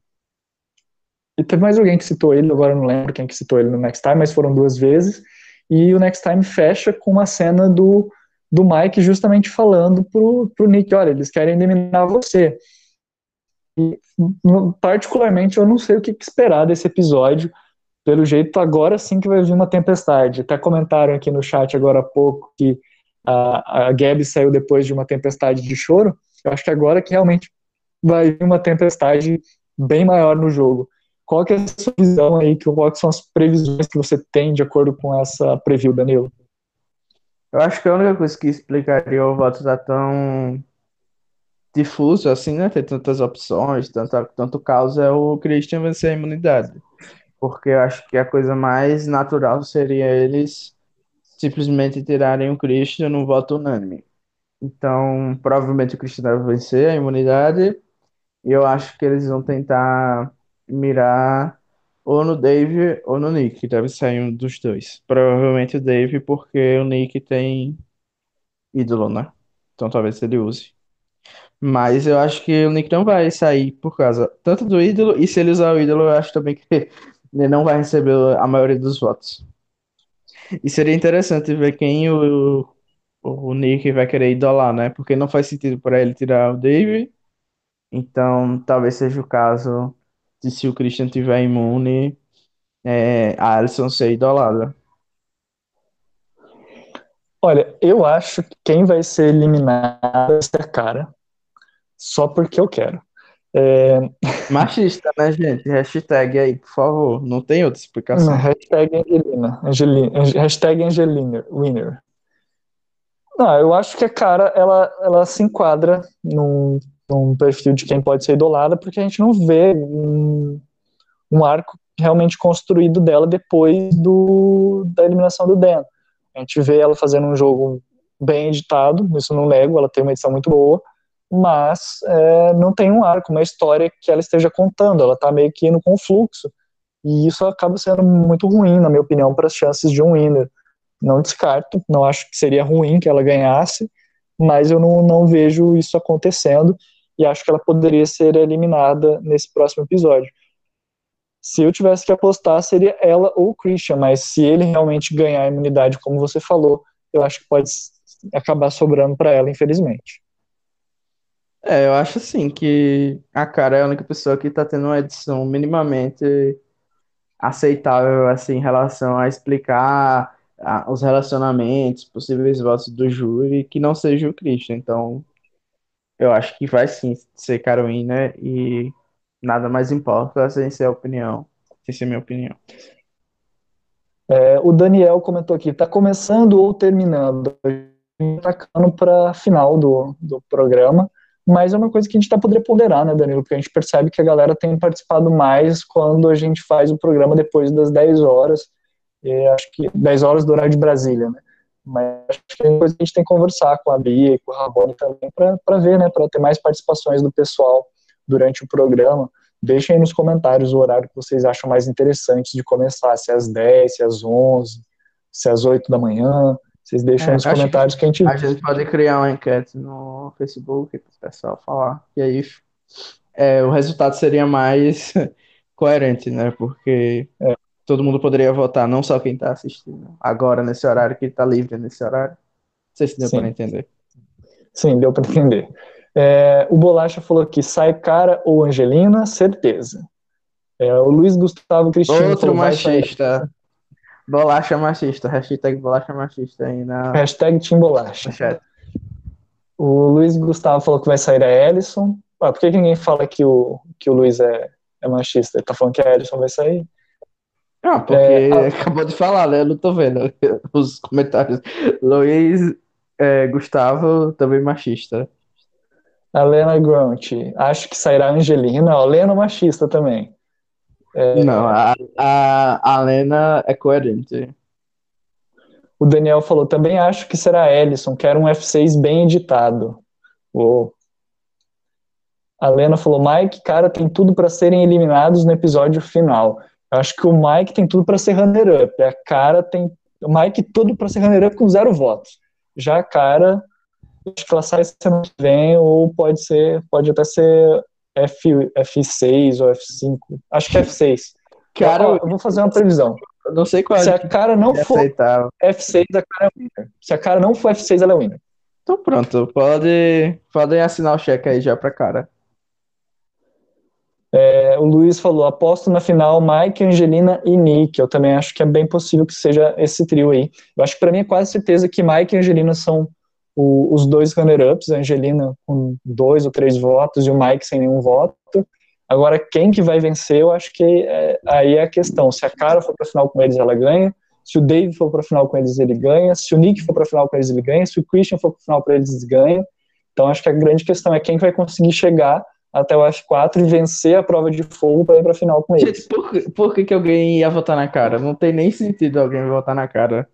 E teve mais alguém que citou ele, agora não lembro quem que citou ele no Next Time, mas foram duas vezes. E o Next Time fecha com uma cena do, do Mike justamente falando pro, pro Nick, olha, eles querem eliminar você. E, particularmente, eu não sei o que esperar desse episódio. Pelo jeito, agora sim que vai vir uma tempestade. Até comentaram aqui no chat agora há pouco que a, a Gabi saiu depois de uma tempestade de choro. Eu acho que agora que realmente vai vir uma tempestade bem maior no jogo. Qual que é a sua visão aí? Quais são as previsões que você tem de acordo com essa preview, Danilo? Eu acho que a única coisa que explicaria o voto estar tá tão difuso assim, né? Ter tantas opções, tanto, tanto caos, é o Christian vencer a imunidade. Porque eu acho que a coisa mais natural seria eles simplesmente tirarem o Christian no voto unânime. Então, provavelmente o Christian deve vencer a imunidade e eu acho que eles vão tentar mirar ou no Dave ou no Nick. Deve sair um dos dois. Provavelmente o Dave, porque o Nick tem ídolo, né? Então talvez ele use. Mas eu acho que o Nick não vai sair por causa tanto do ídolo, e se ele usar o ídolo, eu acho também que ele não vai receber a maioria dos votos. E seria interessante ver quem o, o Nick vai querer idolar, né? Porque não faz sentido para ele tirar o Dave então, talvez seja o caso de se o Christian tiver imune, é, a Alisson ser idolada. Olha, eu acho que quem vai ser eliminado é essa cara, só porque eu quero. É... Machista, né, gente? Hashtag aí, por favor. Não tem outra explicação. Não, hashtag Angelina. Angelina hashtag Angelina Winner. Não, eu acho que a cara, ela, ela se enquadra num um perfil de quem pode ser idolada, porque a gente não vê um, um arco realmente construído dela depois do, da eliminação do Dan. A gente vê ela fazendo um jogo bem editado, isso não nego, ela tem uma edição muito boa, mas é, não tem um arco, uma história que ela esteja contando, ela está meio que indo com fluxo, e isso acaba sendo muito ruim, na minha opinião, para as chances de um winner. Não descarto, não acho que seria ruim que ela ganhasse, mas eu não, não vejo isso acontecendo, e acho que ela poderia ser eliminada nesse próximo episódio. Se eu tivesse que apostar, seria ela ou o Christian, mas se ele realmente ganhar a imunidade, como você falou, eu acho que pode acabar sobrando para ela, infelizmente. É, eu acho assim que a cara é a única pessoa que está tendo uma edição minimamente aceitável assim em relação a explicar a, os relacionamentos, possíveis votos do júri, que não seja o Christian. Então, eu acho que vai sim ser Carolina e nada mais importa sem ser a opinião, sem ser minha opinião. É, o Daniel comentou aqui, está começando ou terminando? Atacando para final do, do programa, mas é uma coisa que a gente está podendo ponderar, né, Danilo? Porque a gente percebe que a galera tem participado mais quando a gente faz o programa depois das 10 horas, acho que 10 horas do horário de Brasília, né? Mas acho que é coisa que a gente tem que conversar com a Bia e com o Rabone também para ver, né, para ter mais participações do pessoal durante o programa. Deixem aí nos comentários o horário que vocês acham mais interessante de começar, se é às 10, se é às 11, se é às 8 da manhã. Vocês deixam é, nos comentários que, que, a gente... A gente pode criar uma enquete no Facebook para o pessoal falar. E aí é, o resultado seria mais coerente, né? Porque é todo mundo poderia votar, não só quem está assistindo agora nesse horário, que está livre nesse horário. Não sei se deu para entender. Sim, deu para entender. É, o Bolacha falou que sai cara ou Angelina, certeza. É, o Luiz Gustavo Cristino. Outro machista. Bolacha machista. Hashtag bolacha machista aí na. Hashtag Team Bolacha. O Luiz Gustavo falou que vai sair a Ellison. Ah, por que, que ninguém fala que o, que o Luiz é, é machista? Ele tá falando que a Ellison vai sair? Ah, porque é, a... acabou de falar, né? Eu não tô vendo os comentários. Luiz é, Gustavo, também machista. A Lena Grunt, acho que sairá a Angelina. Ó, Lena machista também. É... Não, a, a, a Lena é coerente. O Daniel falou, também acho que será Ellison, que era um F6 bem editado. Uou. A Lena falou, Mike, cara, tem tudo para serem eliminados no episódio final. Eu acho que o Mike tem tudo para ser runner-up. A cara tem. O Mike tudo para ser runner-up com zero votos. Já a cara, acho que ela sai semana que vem, ou pode ser, pode até ser F, F6 ou F5. Acho que é F6. Cara, eu, eu vou fazer uma previsão. não sei qual Se a cara não for aceitável. F6, a cara é winner. Se a cara não for F6, ela é winner. Então pronto, pode, podem assinar o cheque aí já pra cara. É, o Luiz falou, aposto na final Mike, Angelina e Nick. Eu também acho que é bem possível que seja esse trio aí. Eu acho que para mim é quase certeza que Mike e Angelina são o, os dois runner-ups, a Angelina com dois ou três votos e o Mike sem nenhum voto. Agora, quem que vai vencer, eu acho que é, aí é a questão. Se a Cara for para a final com eles, ela ganha. Se o Dave for para a final com eles, ele ganha. Se o Nick for para a final com eles, ele ganha. Se o Christian for para a final para eles, eles ganham. Então, acho que a grande questão é quem vai conseguir chegar até o F4 e vencer a prova de fogo para ir para a final com eles. Gente, por, por que, que alguém ia votar na cara? Não tem nem sentido alguém votar na cara.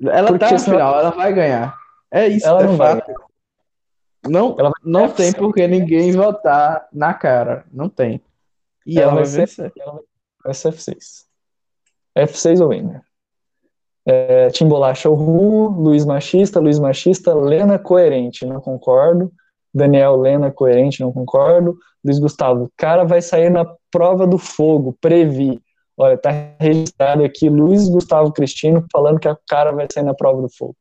Ela Porque tá na final, ela vai ganhar. É isso, ela é não fato. Vai. Não, ela não tem por que ninguém votar na cara. Não tem. E ela, ela vai, vencer. Ela vai ser F6. F6 ou winner. É, Tim Bolacha, o Ru, Luiz Machista, Luiz Machista, Lena Coerente, não concordo. Daniel Lena, coerente, não concordo. Luiz Gustavo, cara vai sair na prova do fogo, previ. Olha, tá registrado aqui Luiz Gustavo Cristino falando que a cara vai sair na prova do fogo.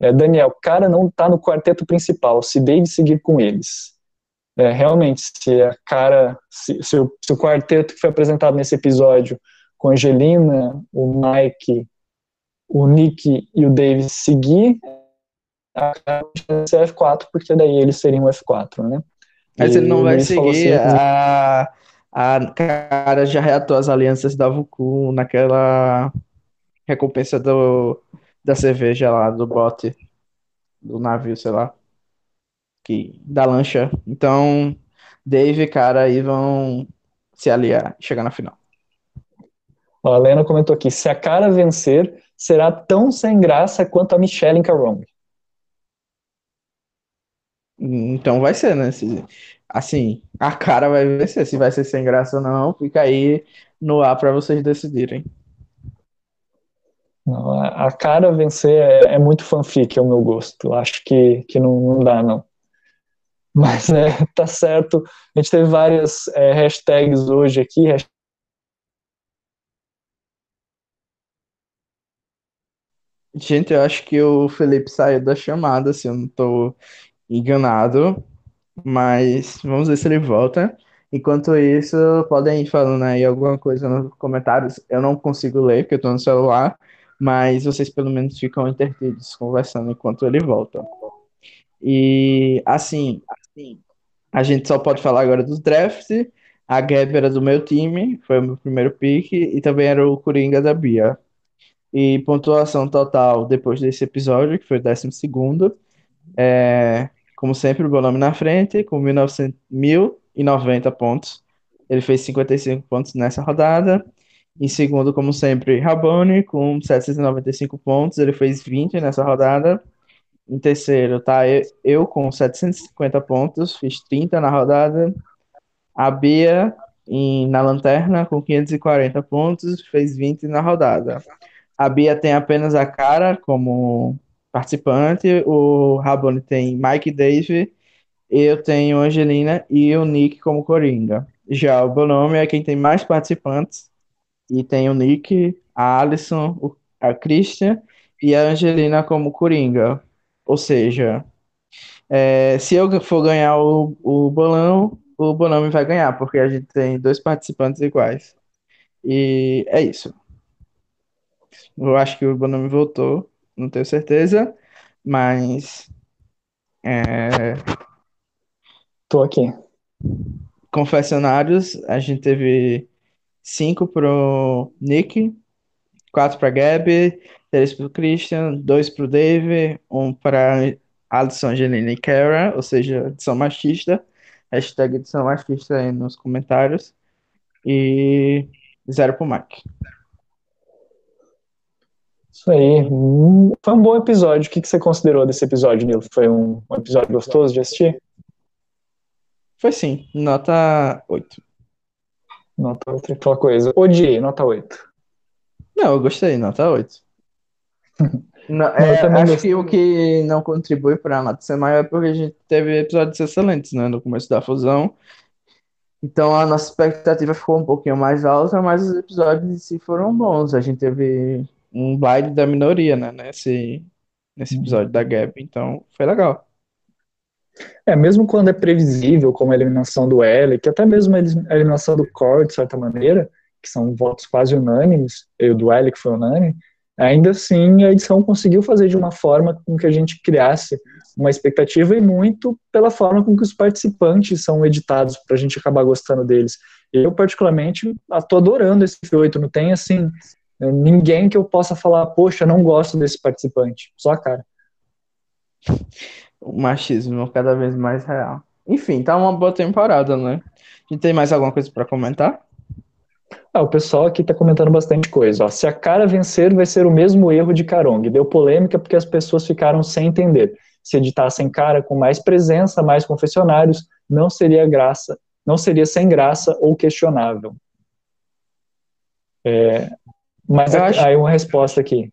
É, Daniel, cara não tá no quarteto principal, se Dave seguir com eles. É, realmente, se a cara, se, se, o, se o quarteto que foi apresentado nesse episódio com Angelina, o Mike, o Nick e o Dave seguir, a ser F4, porque daí eles seriam F4, né? Mas ele não vai seguir assim, a, a cara já reatou as alianças da Vuku naquela recompensa do, da cerveja lá, do bote, do navio, sei lá, que, da lancha. Então, Dave e cara aí vão se aliar e chegar na final. a Lena comentou aqui, se a cara vencer, será tão sem graça quanto a Michelle em Carong. Então vai ser, né? assim, a cara vai vencer. Se vai ser sem graça ou não, fica aí no ar para vocês decidirem. Não, a cara vencer é, é, muito fanfic, é o meu gosto. Acho que, que não, não dá, não. Mas é, tá certo. A gente teve várias é, hashtags hoje aqui. Gente, eu acho que o Felipe saiu da chamada, se eu não tô enganado, mas vamos ver se ele volta. Enquanto isso, podem ir falando aí alguma coisa nos comentários. Eu não consigo ler porque eu tô no celular, mas vocês pelo menos ficam entretidos conversando enquanto ele volta. E assim, assim, a gente só pode falar agora dos drafts. A Gab era do meu time, foi o meu primeiro pick, e também era o Coringa da Bia. E pontuação total depois desse episódio, que foi o décimo segundo, é, como sempre, o nome na frente, com 1.090 pontos. Ele fez 55 pontos nessa rodada. Em segundo, como sempre, Rabone, com 795 pontos. Ele fez 20 nessa rodada. Em terceiro, tá eu com 750 pontos, fiz 30 na rodada. A Bia em, na lanterna com 540 pontos, fez 20 na rodada. A Bia tem apenas a cara como participante. O Rabone tem Mike Dave, eu tenho Angelina e o Nick como Coringa. Já o Bonome é quem tem mais participantes e tem o Nick, a Alison, a Christian e a Angelina como Coringa. Ou seja, É, se eu for ganhar o, o bolão, o Bonami vai ganhar, porque a gente tem dois participantes iguais. E é isso. Eu acho que o Bonami voltou, não tenho certeza, mas. É... Tô aqui. Confessionários, a gente teve cinco pro Nick, quatro pra Gabi, três pro Christian, dois pro Dave, um para Alisson, Angelina e Kara, ou seja, edição machista. Hashtag edição machista aí nos comentários. E zero pro Mike. Isso aí. Hum, foi um bom episódio. O que você considerou desse episódio, Nilo? Foi um, um episódio gostoso de assistir? Foi sim. Nota 8. Nota 8, aquela coisa. Odiei, nota 8. Não, eu gostei, nota 8. Não, é, acho gostei. que o que não contribui para a nota ser maior é porque a gente teve episódios excelentes, né, no começo da fusão. Então a nossa expectativa ficou um pouquinho mais alta, mas os episódios em si foram bons. A gente teve um baile da minoria, né, nesse, nesse uhum. episódio da Gap, então foi legal. É, mesmo quando é previsível, como a eliminação do que até mesmo a eliminação do Core, de certa maneira, que são votos quase unânimes, e o do que foi unânime, ainda assim a edição conseguiu fazer de uma forma com que a gente criasse uma expectativa e muito pela forma com que os participantes são editados para a gente acabar gostando deles. Eu particularmente estou adorando esse F8, não tem assim ninguém que eu possa falar, poxa, não gosto desse participante, só a cara. O machismo cada vez mais real. Enfim, tá uma boa temporada, né? A gente tem mais alguma coisa para comentar? Ah, o pessoal aqui está comentando bastante coisa. Ó. Se a cara vencer, vai ser o mesmo erro de Carong. Deu polêmica porque as pessoas ficaram sem entender. Se editassem cara com mais presença, mais confessionários, não seria graça, não seria sem graça ou questionável. É, mas a, acho... aí uma resposta aqui.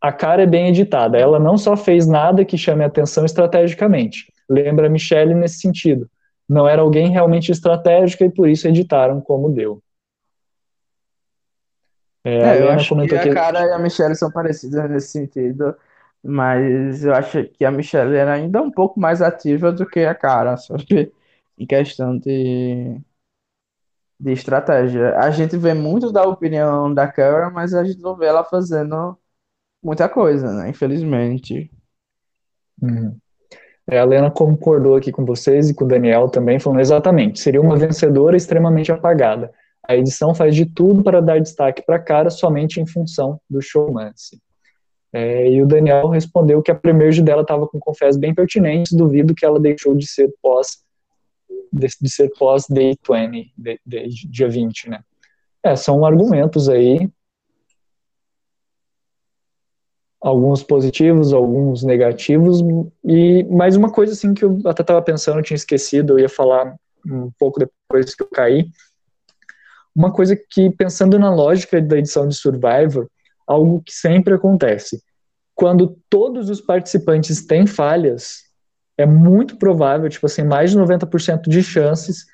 A cara é bem editada. Ela não só fez nada que chame atenção estrategicamente. Lembra a Michelle nesse sentido. Não era alguém realmente estratégica e por isso editaram como deu. É, é eu acho que a cara e a Michelle são parecidas nesse sentido, mas eu acho que a Michelle era ainda um pouco mais ativa do que a cara, sabe? Em questão de, de estratégia. A gente vê muito da opinião da Cara, mas a gente não vê ela fazendo muita coisa, né? Infelizmente. Uhum. É, a Lena concordou aqui com vocês e com o Daniel também, falando exatamente, seria uma vencedora extremamente apagada. A edição faz de tudo para dar destaque para a cara somente em função do showmance. É, e o Daniel respondeu que a primeira dela estava com confés bem pertinentes, duvido que ela deixou de ser pós de, de ser pós day 20, de, de, dia 20, né? É, são argumentos aí, alguns positivos, alguns negativos, e mais uma coisa assim que eu até estava pensando, eu tinha esquecido, eu ia falar um pouco depois que eu caí, uma coisa que, pensando na lógica da edição de Survivor, algo que sempre acontece. Quando todos os participantes têm falhas, é muito provável, tipo assim, mais de 90% de chances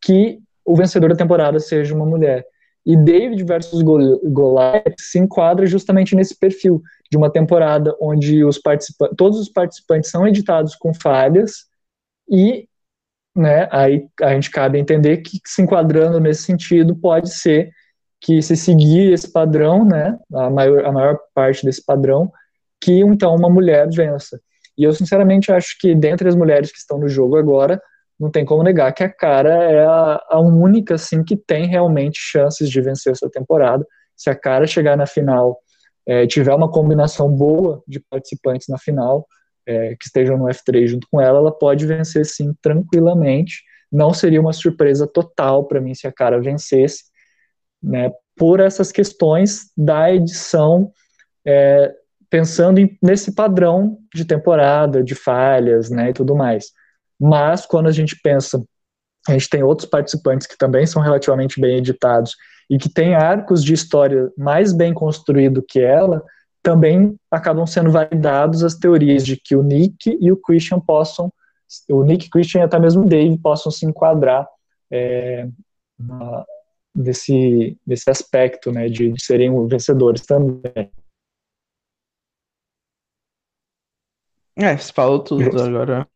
que o vencedor da temporada seja uma mulher. E David versus Goliath se enquadra justamente nesse perfil de uma temporada onde os participantes, todos os participantes são editados com falhas e né, aí a gente cabe entender que se enquadrando nesse sentido pode ser que se seguir esse padrão, né, a maior, a maior parte desse padrão, que então uma mulher vença. E eu sinceramente acho que dentre as mulheres que estão no jogo agora, não tem como negar que a cara é a, a única assim que tem realmente chances de vencer essa temporada. Se a cara chegar na final, é, tiver uma combinação boa de participantes na final, é, que estejam no F3 junto com ela, ela pode vencer sim tranquilamente. Não seria uma surpresa total para mim se a cara vencesse, né, por essas questões da edição, é, pensando em, nesse padrão de temporada, de falhas né, e tudo mais. Mas quando a gente pensa, a gente tem outros participantes que também são relativamente bem editados e que têm arcos de história mais bem construído que ela, também acabam sendo validados as teorias de que o Nick e o Christian possam, o Nick, Christian e até mesmo o Dave possam se enquadrar é, na, desse, desse aspecto, né, de, de serem vencedores também. É, você falou tudo Justo. agora.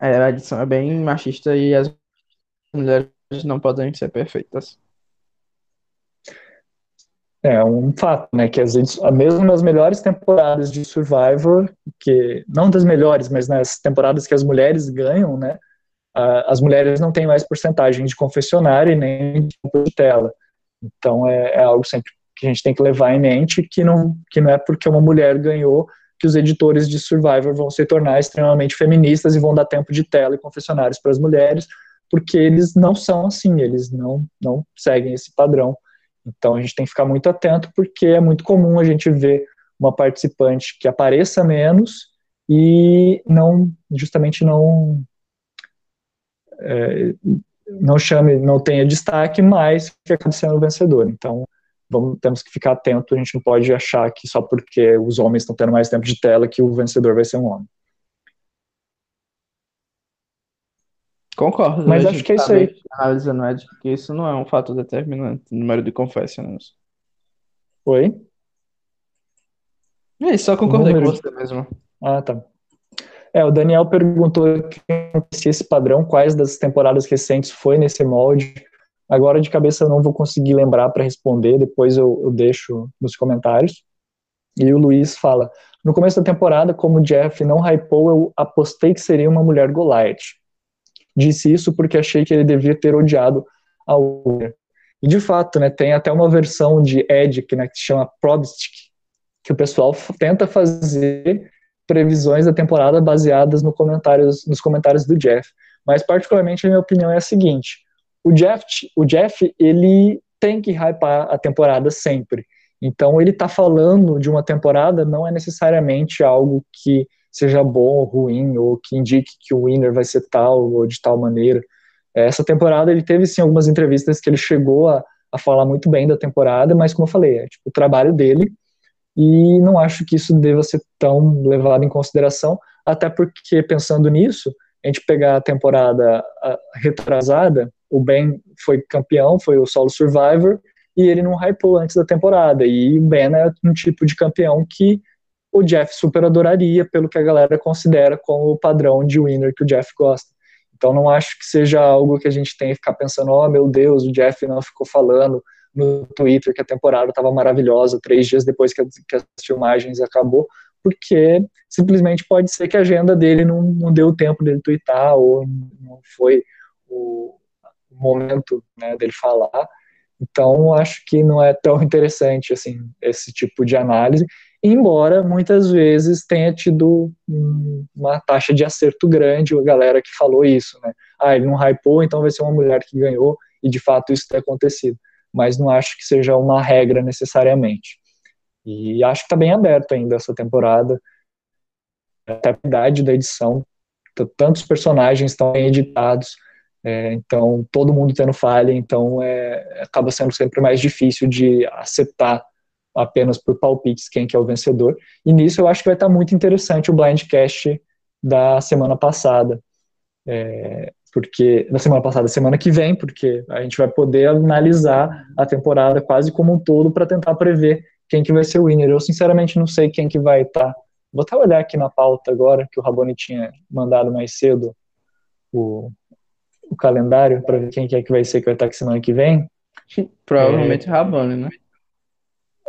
É, a edição é bem machista e as mulheres não podem ser perfeitas. É um fato, né? Que as mesmo nas melhores temporadas de Survivor, que não das melhores, mas nas temporadas que as mulheres ganham, né? as mulheres não têm mais porcentagem de confessionário e nem de tela. Então é, é, algo sempre que a gente tem que levar em mente que não que não é porque uma mulher ganhou que os editores de Survivor vão se tornar extremamente feministas e vão dar tempo de tela e confessionários para as mulheres, porque eles não são assim, eles não não seguem esse padrão. Então a gente tem que ficar muito atento porque é muito comum a gente ver uma participante que apareça menos e não justamente não é, não chame, não tenha destaque, mas que acabe sendo vencedor. Então, vamos, temos que ficar atento, a gente não pode achar que só porque os homens estão tendo mais tempo de tela que o vencedor vai ser um homem. Concordo. Mas acho que é isso aí. Analisando é de que isso não é um fato determinante no número de confessions. Oi? É, só concordei com você mesmo. Ah, tá. É, o Daniel perguntou se esse padrão, quais das temporadas recentes foi nesse molde. Agora de cabeça eu não vou conseguir lembrar para responder, depois eu, eu, deixo nos comentários. E o Luiz fala: No começo da temporada, como o Jeff não hypou, eu apostei que seria uma mulher Goliath. Disse isso porque achei que ele devia ter odiado a Uber. E de fato, né, tem até uma versão de Ed que, né, que se chama Probstic, que o pessoal tenta fazer previsões da temporada baseadas no comentários, nos comentários do Jeff. Mas, particularmente, a minha opinião é a seguinte: o Jeff, o Jeff ele tem que hypar a temporada sempre. Então, ele está falando de uma temporada não é necessariamente algo que seja bom ou ruim, ou que indique que o winner vai ser tal ou de tal maneira. Essa temporada ele teve sim algumas entrevistas que ele chegou a, a falar muito bem da temporada, mas como eu falei, é tipo, o trabalho dele e não acho que isso deva ser tão levado em consideração, até porque, pensando nisso, a gente pegar a temporada retrasada, o Ben foi campeão, foi o solo survivor, e ele não hypou antes da temporada, e o Ben é um tipo de campeão que o Jeff super adoraria, pelo que a galera considera como o padrão de winner que o Jeff gosta. Então não acho que seja algo que a gente tenha que ficar pensando, oh meu Deus, o Jeff não ficou falando no Twitter que a temporada estava maravilhosa três dias depois que, que, as filmagens acabou, porque simplesmente pode ser que a agenda dele não, não deu tempo dele twittar ou não foi o momento né, dele falar. Então, acho que não é tão interessante assim esse tipo de análise, embora muitas vezes tenha tido uma taxa de acerto grande a galera que falou isso, né? Ah, ele não hypou, então vai ser uma mulher que ganhou, e de fato isso tem acontecido mas não acho que seja uma regra necessariamente. E acho que está bem aberto ainda essa temporada, até a idade da edição, tantos personagens estão bem editados, é, então todo mundo tendo falha, então é, acaba sendo sempre mais difícil de acertar apenas por palpites quem que é o vencedor. E nisso eu acho que vai estar muito interessante o blindcast da semana passada. É, porque na semana passada, semana que vem, porque a gente vai poder analisar a temporada quase como um todo para tentar prever quem que vai ser o winner. Eu sinceramente não sei quem que vai estar. Tá. Vou até olhar aqui na pauta agora, que o Raboni tinha mandado mais cedo o, o calendário para ver quem que é que vai ser que vai estar aqui semana que vem. Provavelmente é, Raboni, né?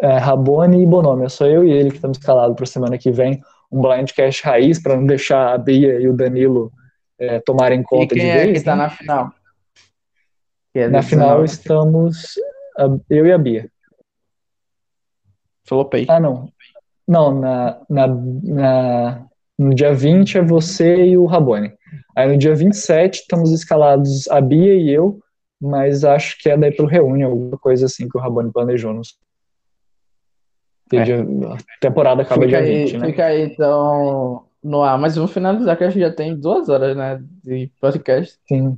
É, Raboni e Bonomi, é só eu e ele que estamos escalados para semana que vem. Um blindcast raiz para não deixar a Bia e o Danilo é, tomarem conta e quem de é vez. que está né? na final? É na final estamos eu e a Bia. Flopei. Ah, não. Não, na, na, na, no dia 20 é você e o Rabone. Aí no dia 27 estamos escalados a Bia e eu, mas acho que é daí pelo reúne, alguma coisa assim que o Rabone planejou. Nos... É. A temporada acaba fica dia aí, 20, né? Fica aí, então, no ar, mas vamos finalizar que a gente já tem duas horas, né, de podcast. Sim.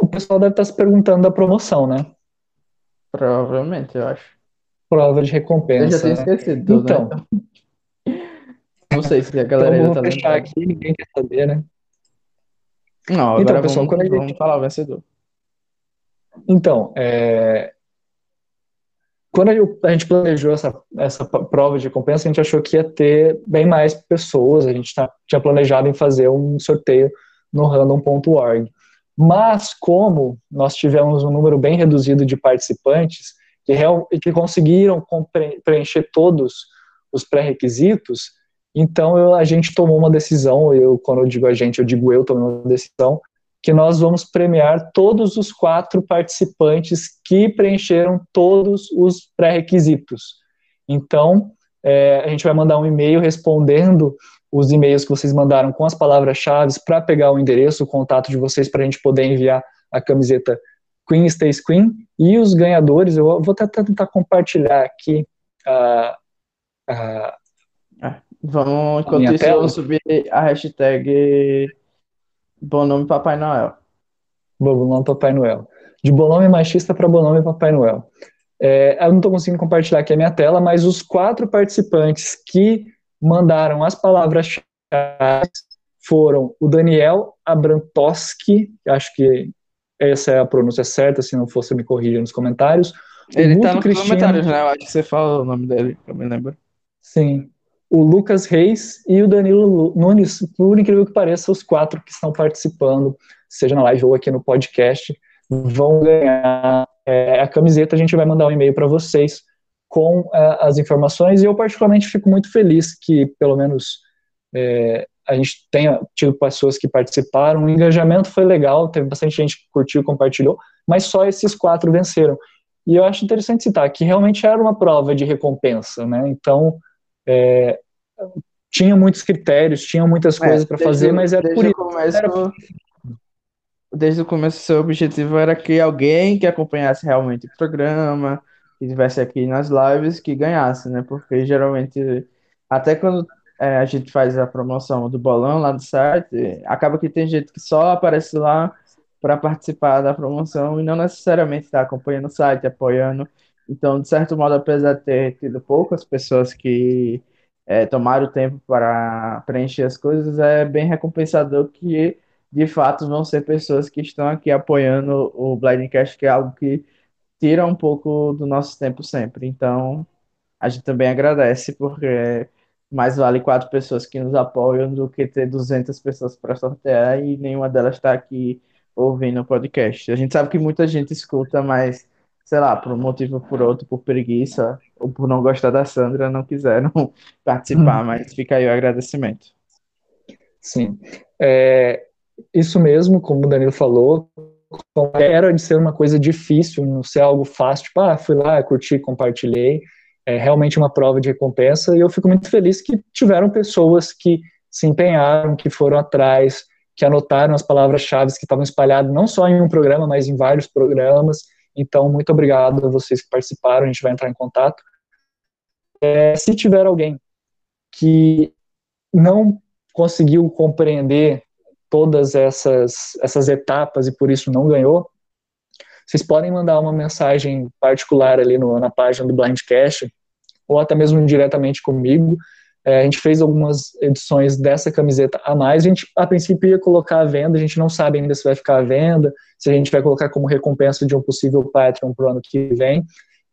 O pessoal deve estar se perguntando da promoção, né? Provavelmente, eu acho. Prova de recompensa. Eu já tinha né? esquecido tudo, então. Né? Não sei se a galera então, vamos tá fechar aqui, ninguém quer saber, né? Não, agora então, pessoal, vamos, quando a gente... vamos falar o vencedor. Então, é... quando a gente planejou essa, essa prova de recompensa, a gente achou que ia ter bem mais pessoas, a gente tá, tinha planejado em fazer um sorteio no random.org. Mas como nós tivemos um número bem reduzido de participantes que, real, que conseguiram preencher todos os pré-requisitos, então eu, a gente tomou uma decisão, eu quando eu digo a gente, eu digo eu tomei uma decisão que nós vamos premiar todos os quatro participantes que preencheram todos os pré-requisitos. Então, é, a gente vai mandar um e-mail respondendo os e-mails que vocês mandaram com as palavras-chave para pegar o endereço, o contato de vocês para a gente poder enviar a camiseta Queen Stays Queen. E os ganhadores, eu vou tentar, tentar compartilhar aqui a. a Vamos, enquanto isso, eu subir a hashtag Bom nome Papai Noel. Bom nome Papai Noel. De bom nome machista para bom nome Papai Noel. É, eu não estou conseguindo compartilhar aqui a minha tela, mas os quatro participantes que mandaram as palavras-chave foram o Daniel Abrantoski, acho que essa é a pronúncia certa, se não fosse me corrigir nos comentários. Ele está nos Cristiano, comentários, né? Eu acho que você fala o nome dele, eu me lembro. Sim o Lucas Reis e o Danilo Nunes, por incrível que pareça, os quatro que estão participando, seja na live ou aqui no podcast, vão ganhar é, a camiseta. A gente vai mandar um e-mail para vocês com é, as informações e eu particularmente fico muito feliz que pelo menos é, a gente tenha tido pessoas que participaram. O engajamento foi legal, teve bastante gente que curtiu e compartilhou, mas só esses quatro venceram. E eu acho interessante citar que realmente era uma prova de recompensa, né? Então, é, tinha muitos critérios, tinha muitas é, coisas para fazer, mas era por isso. Começo, era... Desde o começo, seu objetivo era que alguém que acompanhasse realmente o programa, que estivesse aqui nas lives, que ganhasse, né? Porque geralmente, até quando é, a gente faz a promoção do bolão lá do site, acaba que tem gente que só aparece lá para participar da promoção e não necessariamente está acompanhando o site, apoiando. Então, de certo modo, apesar de ter tido poucas pessoas que é, tomaram tempo para preencher as coisas, é bem recompensador que, de fato, vão ser pessoas que estão aqui apoiando o Blindcast, que é algo que tira um pouco do nosso tempo sempre. Então, a gente também agradece, porque mais vale quatro pessoas que nos apoiam do que ter 200 pessoas para sortear e nenhuma delas está aqui ouvindo o podcast. A gente sabe que muita gente escuta, mas sei lá, por um motivo ou por outro, por preguiça ou por não gostar da Sandra, não quiseram participar, hum. mas fica aí o agradecimento. Sim. É, isso mesmo, como o Danilo falou, era de ser uma coisa difícil, não ser algo fácil, tipo, ah, fui lá, curti, compartilhei, é realmente uma prova de recompensa, e eu fico muito feliz que tiveram pessoas que se empenharam, que foram atrás, que anotaram as palavras-chave que estavam espalhadas não só em um programa, mas em vários programas, então, muito obrigado a vocês que participaram, a gente vai entrar em contato. É, se tiver alguém que não conseguiu compreender todas essas, essas etapas e por isso não ganhou, vocês podem mandar uma mensagem particular ali no, na página do Blindcast, ou até mesmo diretamente comigo. É, a gente fez algumas edições dessa camiseta a mais. A gente, a princípio, ia colocar à venda, a gente não sabe ainda se vai ficar à venda, se a gente vai colocar como recompensa de um possível Patreon para o ano que vem.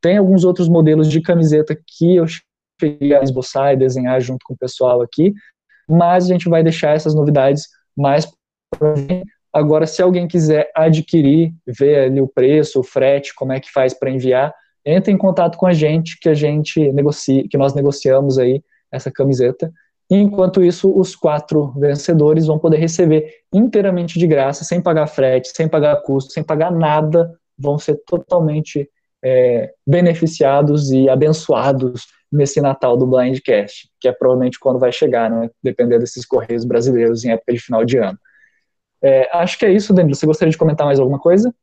Tem alguns outros modelos de camiseta que eu cheguei a esboçar e desenhar junto com o pessoal aqui, mas a gente vai deixar essas novidades mais para Agora, se alguém quiser adquirir, ver ali o preço, o frete, como é que faz para enviar, entre em contato com a gente, que a gente negocia, que nós negociamos aí essa camiseta. Enquanto isso, os quatro vencedores vão poder receber inteiramente de graça, sem pagar frete, sem pagar custo, sem pagar nada, vão ser totalmente é, beneficiados e abençoados nesse Natal do Blindcast, que é provavelmente quando vai chegar, né, dependendo desses correios brasileiros em época de final de ano. É, acho que é isso, Danilo. Você gostaria de comentar mais alguma coisa?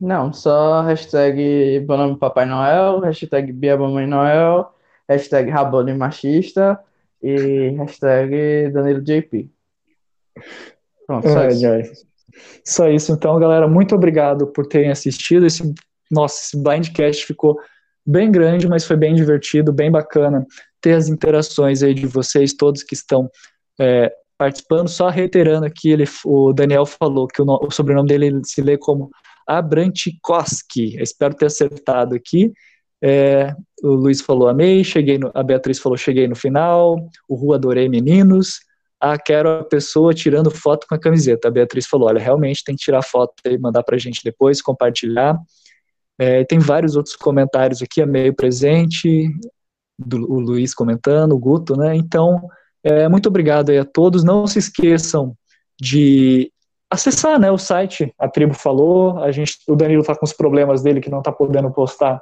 Não, só hashtag Bonome Papai Noel, hashtag Bia Mamãe Noel, hashtag Rabone Machista e hashtag Danilo JP. Pronto, só, isso. só isso. Então, galera, muito obrigado por terem assistido. Esse, nossa, esse Blindcast ficou bem grande, mas foi bem divertido, bem bacana ter as interações aí de vocês, todos que estão é, participando. Só reiterando aqui, ele, o Daniel falou que o, o sobrenome dele se lê como Abrantikoski. Espero ter acertado aqui. É, o Luiz falou amei, cheguei no, a Beatriz falou cheguei no final, o Ru adorei meninos, ah, quero a pessoa tirando foto com a camiseta. A Beatriz falou, olha, realmente tem que tirar foto e mandar pra gente depois, compartilhar. É, tem vários outros comentários aqui, meio presente, do, o Luiz comentando, o Guto, né? Então, é, muito obrigado aí a todos. Não se esqueçam de acessar né, o site, a tribo falou, a gente, o Danilo está com os problemas dele que não está podendo postar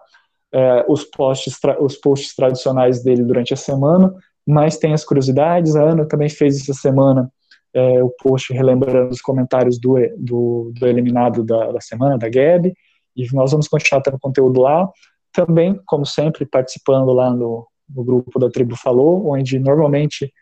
é, os, posts, os posts tradicionais dele durante a semana, mas tem as curiosidades, a Ana também fez essa semana é, o post relembrando os comentários do, do, do eliminado da, da semana, da Gabi, e nós vamos continuar tendo conteúdo lá, também, como sempre, participando lá no, no grupo da Tribo Falou, onde normalmente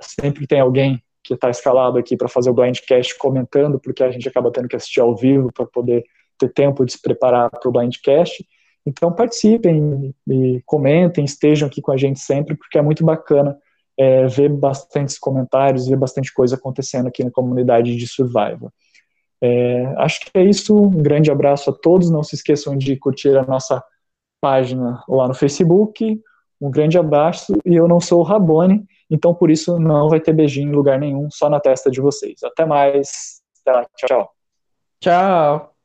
sempre tem alguém que está escalado aqui para fazer o blindcast comentando, porque a gente acaba tendo que assistir ao vivo para poder ter tempo de se preparar para o blindcast. Então participem e comentem, estejam aqui com a gente sempre, porque é muito bacana é, ver bastantes comentários, ver bastante coisa acontecendo aqui na comunidade de Survival. É, acho que é isso. Um grande abraço a todos. Não se esqueçam de curtir a nossa página lá no Facebook. Um grande abraço. E eu não sou o Rabone, então por isso não vai ter beijinho em lugar nenhum, só na testa de vocês. Até mais. Lá. Tchau. Tchau.